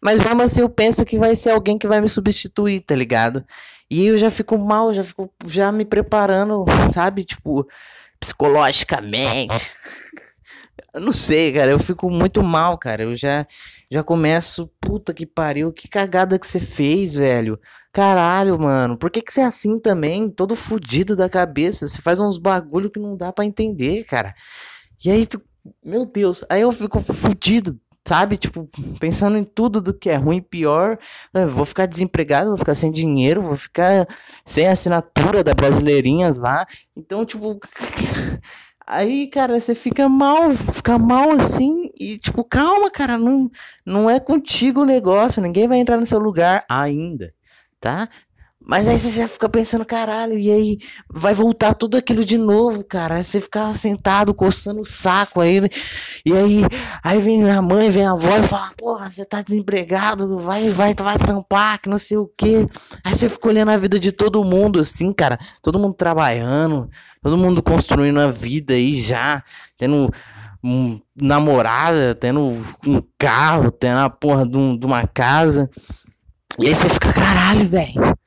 mas mesmo assim eu penso que vai ser alguém que vai me substituir, tá ligado? E eu já fico mal, já fico já me preparando, sabe? Tipo, psicologicamente. Eu não sei, cara, eu fico muito mal, cara. Eu já já começo, puta que pariu, que cagada que você fez, velho. Caralho, mano, por que que você é assim também? Todo fudido da cabeça, você faz uns bagulho que não dá para entender, cara. E aí, tu, meu Deus, aí eu fico fudido, sabe? Tipo, pensando em tudo do que é ruim e pior. Né? Vou ficar desempregado, vou ficar sem dinheiro, vou ficar sem assinatura da Brasileirinhas lá. Então, tipo. Aí, cara, você fica mal, fica mal assim e tipo, calma, cara, não, não é contigo o negócio, ninguém vai entrar no seu lugar ainda, tá? Mas aí você já fica pensando, caralho, e aí vai voltar tudo aquilo de novo, cara. Aí você fica sentado, coçando o saco aí, né? e aí, aí vem a mãe, vem a avó e fala, porra, você tá desempregado, vai, vai, tu vai trampar, que não sei o quê. Aí você fica olhando a vida de todo mundo, assim, cara, todo mundo trabalhando, todo mundo construindo a vida aí já, tendo um, namorada, tendo um carro, tendo a porra de, um, de uma casa. E aí você fica, caralho, velho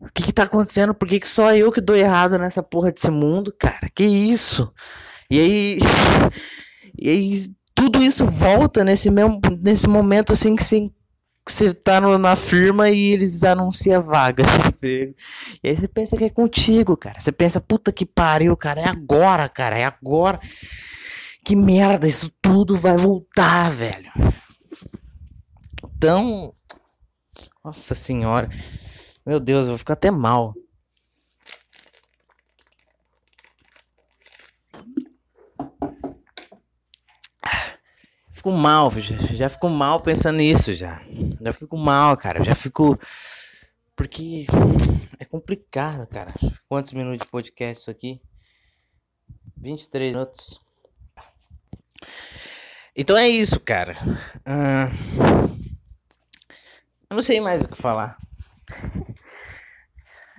o que que tá acontecendo? Por que, que só eu que dou errado nessa porra desse mundo, cara? Que isso? E aí. E aí tudo isso volta nesse mesmo nesse momento assim que você, que você tá no, na firma e eles anunciam vaga de emprego. E aí você pensa que é contigo, cara. Você pensa, puta que pariu, cara. É agora, cara. É agora. Que merda, isso tudo vai voltar, velho. Então. Nossa senhora. Meu Deus, eu vou ficar até mal. Fico mal, já, já fico mal pensando nisso já. Já fico mal, cara. Já fico. Porque é complicado, cara. Quantos minutos de podcast isso aqui? 23 minutos. Então é isso, cara. Uh... Eu não sei mais o que falar.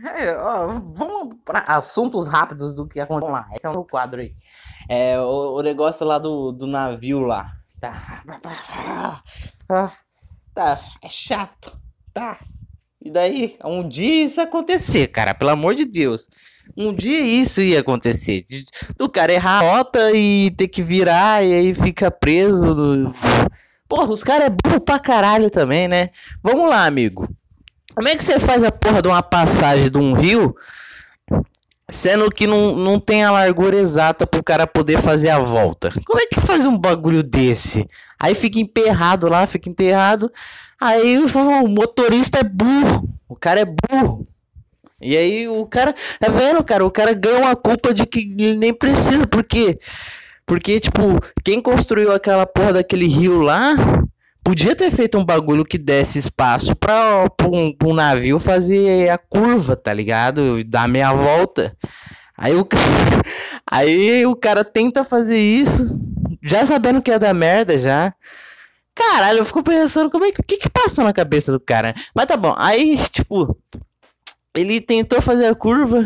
É, ó, vamos para assuntos rápidos do que aconteceu lá. Esse é o quadro aí. É o, o negócio lá do, do navio lá. Tá. Ah, tá. É chato. Tá. E daí, um dia isso acontecer, cara. Pelo amor de Deus. Um dia isso ia acontecer. Do cara errar a rota e ter que virar e aí fica preso. No... Porra, os caras é burro pra caralho também, né? Vamos lá, amigo. Como é que você faz a porra de uma passagem de um rio, sendo que não, não tem a largura exata pro cara poder fazer a volta? Como é que faz um bagulho desse? Aí fica emperrado lá, fica enterrado. Aí o motorista é burro. O cara é burro. E aí o cara, tá vendo, cara? O cara ganha uma culpa de que ele nem precisa. Por quê? Porque, tipo, quem construiu aquela porra daquele rio lá Podia ter feito um bagulho que desse espaço pra, pra, um, pra um navio fazer a curva, tá ligado? Dar meia volta. Aí o, aí o cara tenta fazer isso, já sabendo que é da merda já. Caralho, eu fico pensando como é que. Que, que passou na cabeça do cara? Mas tá bom, aí, tipo. Ele tentou fazer a curva.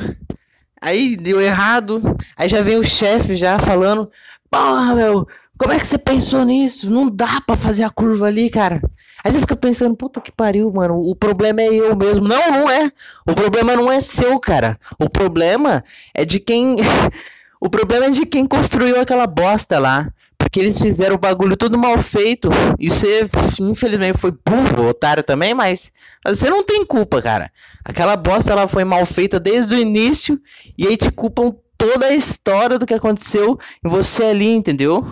Aí deu errado. Aí já vem o chefe já falando. Porra, meu, como é que você pensou nisso? Não dá para fazer a curva ali, cara. Aí você fica pensando, puta que pariu, mano. O problema é eu mesmo. Não, não é. O problema não é seu, cara. O problema é de quem. o problema é de quem construiu aquela bosta lá. Porque eles fizeram o bagulho todo mal feito. E você, infelizmente, foi burro, otário também, mas, você não tem culpa, cara. Aquela bosta ela foi mal feita desde o início. E aí te culpam toda a história do que aconteceu em você ali, entendeu?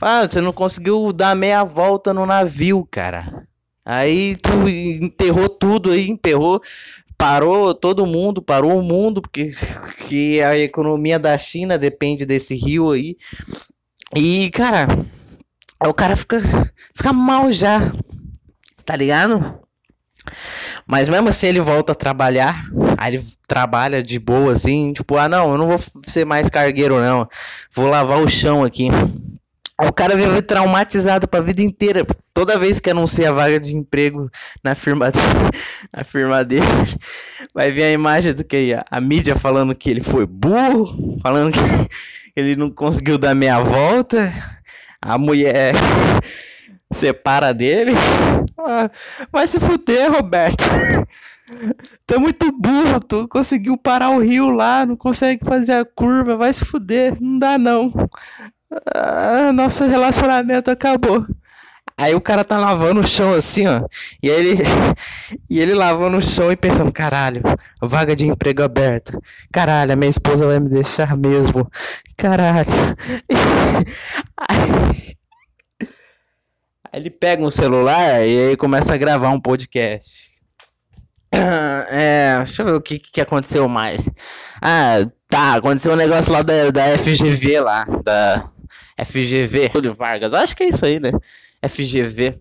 Ah, você não conseguiu dar meia volta no navio, cara. Aí tu enterrou tudo aí, emperrou, parou todo mundo, parou o mundo, porque que a economia da China depende desse rio aí. E, cara, o cara fica, fica mal já, tá ligado? Mas mesmo assim ele volta a trabalhar. Aí ele trabalha de boa, assim. Tipo, ah, não, eu não vou ser mais cargueiro, não. Vou lavar o chão aqui. O cara vive traumatizado pra vida inteira. Toda vez que anuncia a vaga de emprego na firma, na firma dele, vai vir a imagem do que a, a mídia falando que ele foi burro, falando que ele não conseguiu dar meia volta. A mulher separa dele. Ah, vai se fuder, Roberto. Tu é muito burro, tu conseguiu parar o rio lá, não consegue fazer a curva, vai se fuder, não dá não ah, nosso relacionamento acabou. Aí o cara tá lavando o chão assim, ó. E ele e ele lavando o chão e pensando, caralho, vaga de emprego aberta. Caralho, a minha esposa vai me deixar mesmo. Caralho. Aí, ele pega um celular e aí começa a gravar um podcast. É, deixa eu ver o que, que aconteceu mais. Ah, tá, aconteceu um negócio lá da, da FGV lá, da FGV, Túlio Vargas, acho que é isso aí, né? FGV.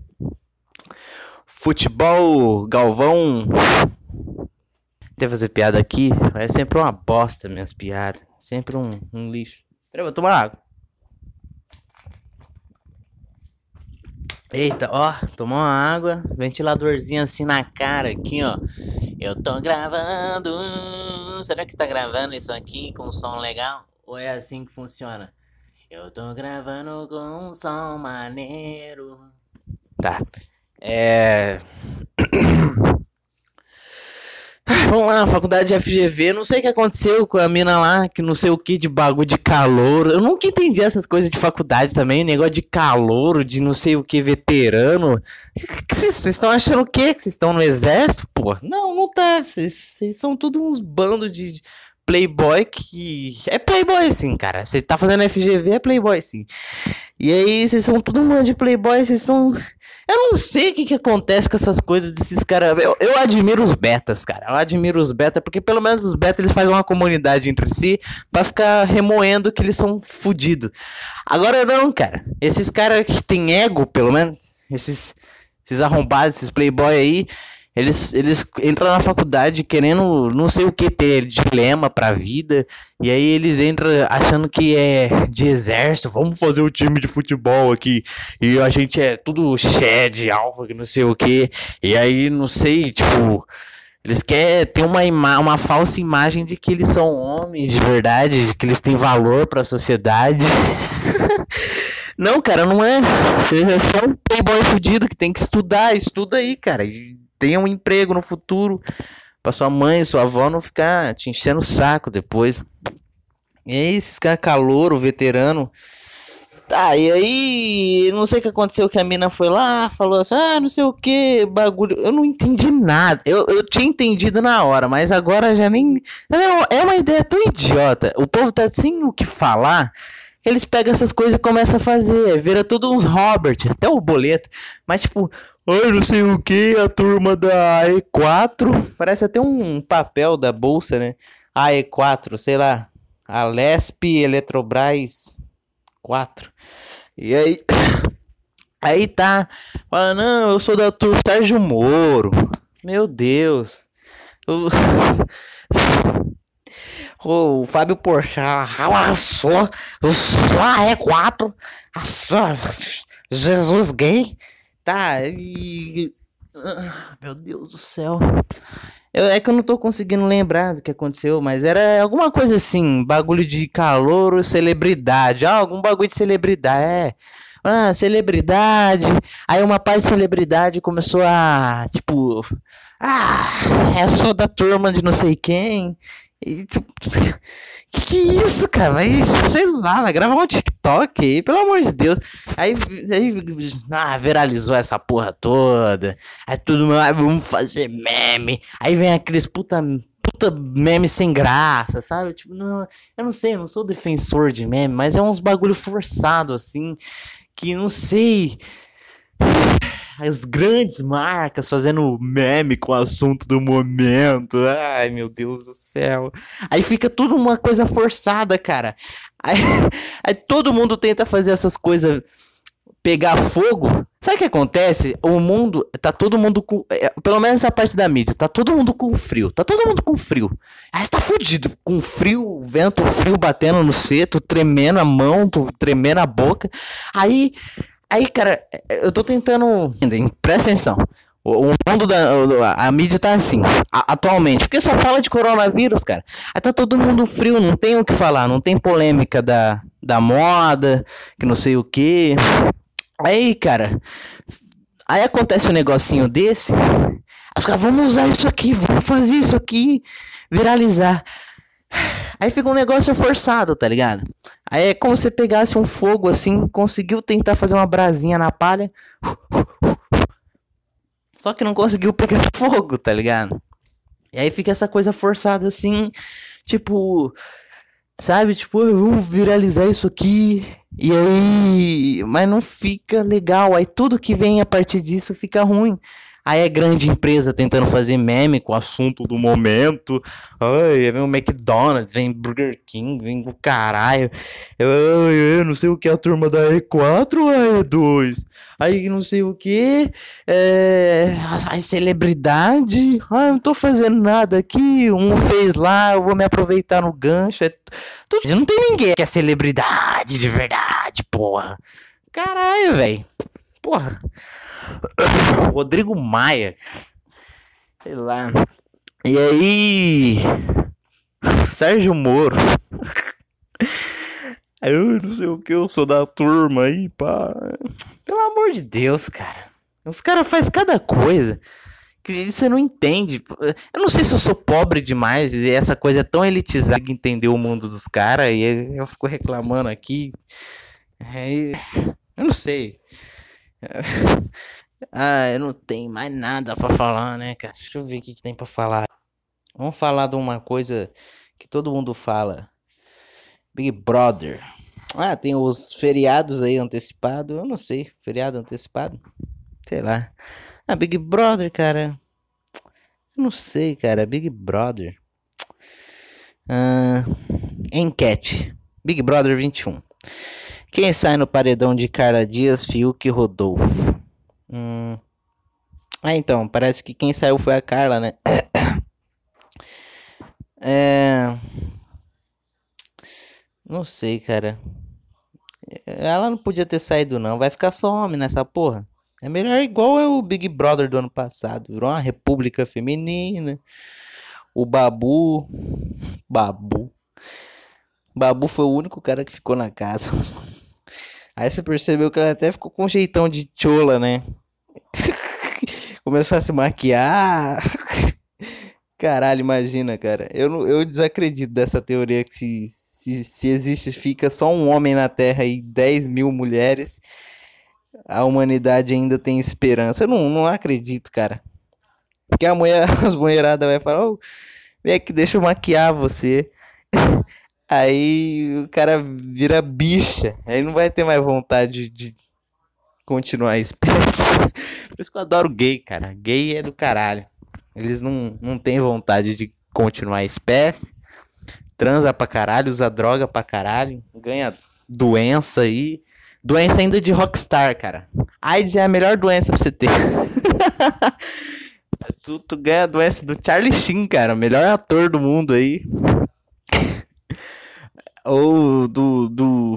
Futebol, Galvão. Teve fazer piada aqui, é sempre uma bosta minhas piadas. Sempre um, um lixo. Peraí, vou tomar água. Eita, ó, tomou uma água, ventiladorzinho assim na cara aqui, ó. Eu tô gravando. Será que tá gravando isso aqui com som legal? Ou é assim que funciona? Eu tô gravando com um som maneiro. Tá. É. Vamos lá, faculdade de FGV. Não sei o que aconteceu com a mina lá, que não sei o que de bagulho de calor. Eu nunca entendi essas coisas de faculdade também. Negócio de calor, de não sei o que, veterano. Vocês estão achando o quê? Que vocês estão no exército? Pô, não, não tá. Vocês são tudo uns bandos de playboy que. É playboy sim, cara. Você tá fazendo FGV, é playboy sim. E aí, vocês são todo mundo de playboy, vocês estão. Eu não sei o que, que acontece com essas coisas desses caras. Eu, eu admiro os betas, cara. Eu admiro os betas, porque pelo menos os betas eles fazem uma comunidade entre si pra ficar remoendo que eles são fodidos. Agora não, cara. Esses caras que tem ego, pelo menos, esses, esses arrombados, esses playboy aí, eles, eles entram na faculdade querendo não sei o que ter dilema pra vida. E aí eles entram achando que é de exército. Vamos fazer o um time de futebol aqui. E a gente é tudo shed, alfa, que não sei o que. E aí, não sei, tipo. Eles querem ter uma, uma falsa imagem de que eles são homens de verdade, de que eles têm valor para a sociedade. não, cara, não é. Você é só um playboy fudido que tem que estudar. Estuda aí, cara tenha um emprego no futuro para sua mãe, sua avó não ficar te enchendo o saco depois. E aí, esses caras calor, o veterano. Tá, e aí, não sei o que aconteceu que a mina foi lá, falou assim, ah, não sei o que, bagulho. Eu não entendi nada. Eu, eu tinha entendido na hora, mas agora já nem. É uma ideia tão idiota. O povo tá sem o que falar. Eles pegam essas coisas e começam a fazer. Vira tudo uns Robert, até o boleto. Mas, tipo, Ai, não sei o que, a turma da E4. Parece até um papel da bolsa, né? A E4, sei lá. A Lesp Eletrobras 4. E aí. Aí tá. Fala, não, eu sou da turma Sérgio Moro. Meu Deus. O, o Fábio Porchat. Olha só. Só a E4. Jesus gay. Tá, e. Ah, meu Deus do céu. Eu, é que eu não tô conseguindo lembrar do que aconteceu, mas era alguma coisa assim, bagulho de calor, celebridade. Ah, algum bagulho de celebridade. É. Ah, celebridade. Aí uma parte de celebridade começou a, tipo, ah, é só da turma de não sei quem. E, que que é isso, cara? Vai, sei lá, vai gravar um TikTok aí, pelo amor de Deus. Aí, aí ah, viralizou essa porra toda. Aí tudo ah, vamos fazer meme. Aí vem aqueles puta, puta meme sem graça, sabe? Tipo, não, eu não sei, eu não sou defensor de meme, mas é uns bagulho forçado assim, que não sei as grandes marcas fazendo meme com o assunto do momento. Ai, meu Deus do céu. Aí fica tudo uma coisa forçada, cara. Aí, aí todo mundo tenta fazer essas coisas pegar fogo. Sabe o que acontece? O mundo, tá todo mundo com. é, pelo menos essa parte da mídia, tá todo mundo com frio. Tá todo mundo com frio. Aí você tá fudido. Com frio, vento frio batendo no seto, tremendo a mão, tremendo a boca. Aí, aí, cara, eu tô tentando. Presta atenção. O, mundo da. A, mídia tá assim, atualmente. Porque só fala de coronavírus, cara. Aí tá todo mundo frio, não tem o que falar, não tem polêmica da, da moda, que não sei o que. Aí, cara. Aí acontece um negocinho desse. Aí os caras, vamos usar isso aqui, vamos fazer isso aqui viralizar. Aí fica um negócio forçado, tá ligado? Aí é como se pegasse um fogo assim, conseguiu tentar fazer uma brasinha na palha. Só que não conseguiu pegar fogo, tá ligado? E aí fica essa coisa forçada assim, tipo, sabe? Tipo, "Ah, vamos viralizar isso aqui. E aí, mas não fica legal. Aí tudo que vem a partir disso fica ruim. Aí é grande empresa tentando fazer meme com o assunto do momento. Ai, vem o McDonald's, vem Burger King, vem o caralho. Eu, eu, eu não sei o que é a turma da E4 ou a E2. Aí não sei o que. É. Ai, celebridade. Eu não tô fazendo nada aqui. Um fez lá, eu vou me aproveitar no gancho. É... Não tem ninguém que é celebridade de verdade, porra. Caralho, velho. Porra. Rodrigo Maia. Sei lá. E aí. Sérgio Moro. Eu não sei o que, eu sou da turma aí, pá. Pelo amor de Deus, cara. Os caras fazem cada coisa que você não entende. Eu não sei se eu sou pobre demais e essa coisa é tão elitizada que entender o mundo dos caras e eu fico reclamando aqui. Aí, eu não sei. Ah, eu não tenho mais nada pra falar, né, cara? Deixa eu ver o que, tem pra falar. Vamos falar de uma coisa que todo mundo fala. Big Brother. Ah, tem os feriados aí antecipados. Eu não sei. Feriado antecipado? Sei lá. Ah, Big Brother, cara. Eu não sei, cara. Big Brother. Ah, enquete. Big Brother 21. Quem sai no paredão de Carla Dias, Fiuk e Rodolfo? Hum. Ah, então, parece que quem saiu foi a Carla, né? É. Não sei, cara. Ela não podia ter saído, não. Vai ficar só homem nessa porra. É melhor igual o Big Brother do ano passado. Virou uma república feminina. O Babu. Babu. Babu foi o único cara que ficou na casa. Aí você percebeu que ela até ficou com um jeitão de chola, né? Começou a se maquiar. Caralho, imagina, cara. Eu, eu desacredito dessa teoria que se, se, se existe, fica só um homem na Terra e 10 mil mulheres, a humanidade ainda tem esperança. Eu não, não acredito, cara. Porque a mulher, as mulheradas vai falar, ô, vem aqui, deixa eu maquiar você. Aí o cara vira bicha. Aí não vai ter mais vontade de continuar a espécie. Por isso que eu adoro gay, cara. Gay é do caralho. Eles não, não têm vontade de continuar a espécie. Transa pra caralho, usa droga pra caralho. Ganha doença aí. Doença ainda de rockstar, cara. AIDS é a melhor doença pra você ter. tu, tu ganha a doença do Charlie Sheen, cara. Melhor ator do mundo aí. Ou do, do.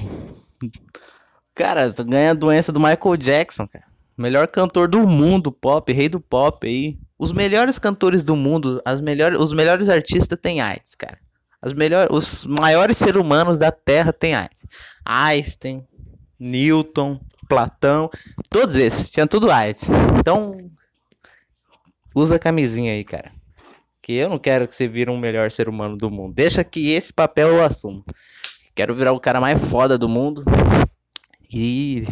Cara, ganha a doença do Michael Jackson, cara. Melhor cantor do mundo, pop, rei do pop aí. Os melhores cantores do mundo, as melhores, os melhores artistas têm AIDS, cara. As melhores, os maiores seres humanos da Terra têm AIDS. Einstein, Newton, Platão, todos esses, tinha tudo AIDS. Então, usa a camisinha aí, cara. Que eu não quero que você vire um melhor ser humano do mundo. Deixa que esse papel eu assumo. Quero virar o cara mais foda do mundo. E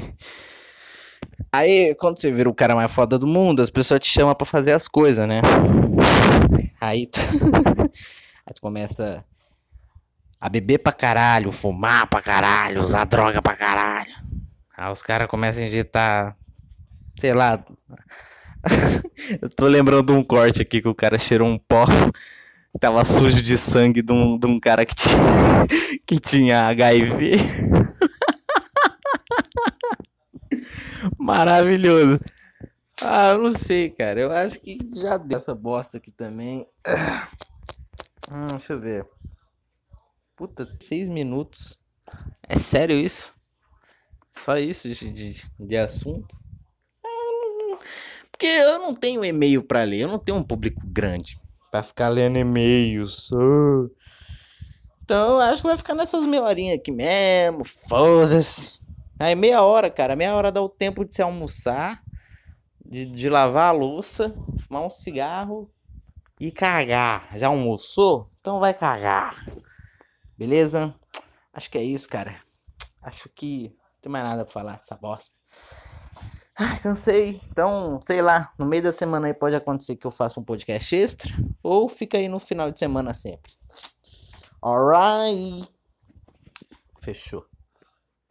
aí, quando você vira o cara mais foda do mundo, as pessoas te chamam pra fazer as coisas, né? Aí tu... aí tu começa a beber pra caralho, fumar pra caralho, usar droga pra caralho. Aí os caras começam a injetar, sei lá. Eu tô lembrando um corte aqui que o cara cheirou um pó tava sujo de sangue de um, de um cara que tinha, que tinha HIV. Maravilhoso. Ah, eu não sei, cara. Eu acho que já deu essa bosta aqui também. Hum, deixa eu ver. Puta, seis minutos. É sério isso? Só isso de, de, de assunto? Porque eu não tenho e-mail para ler. Eu não tenho um público grande para ficar lendo e-mails. Então eu acho que vai ficar nessas meia horinhas aqui mesmo. Foda-se. Aí meia hora, cara. Meia hora dá o tempo de se almoçar, de, de lavar a louça, fumar um cigarro e cagar. Já almoçou? Então vai cagar. Beleza? Acho que é isso, cara. Acho que não tem mais nada pra falar dessa bosta. Ai, cansei. Então, sei lá, no meio da semana aí pode acontecer que eu faça um podcast extra. Ou fica aí no final de semana sempre. Alright. Fechou.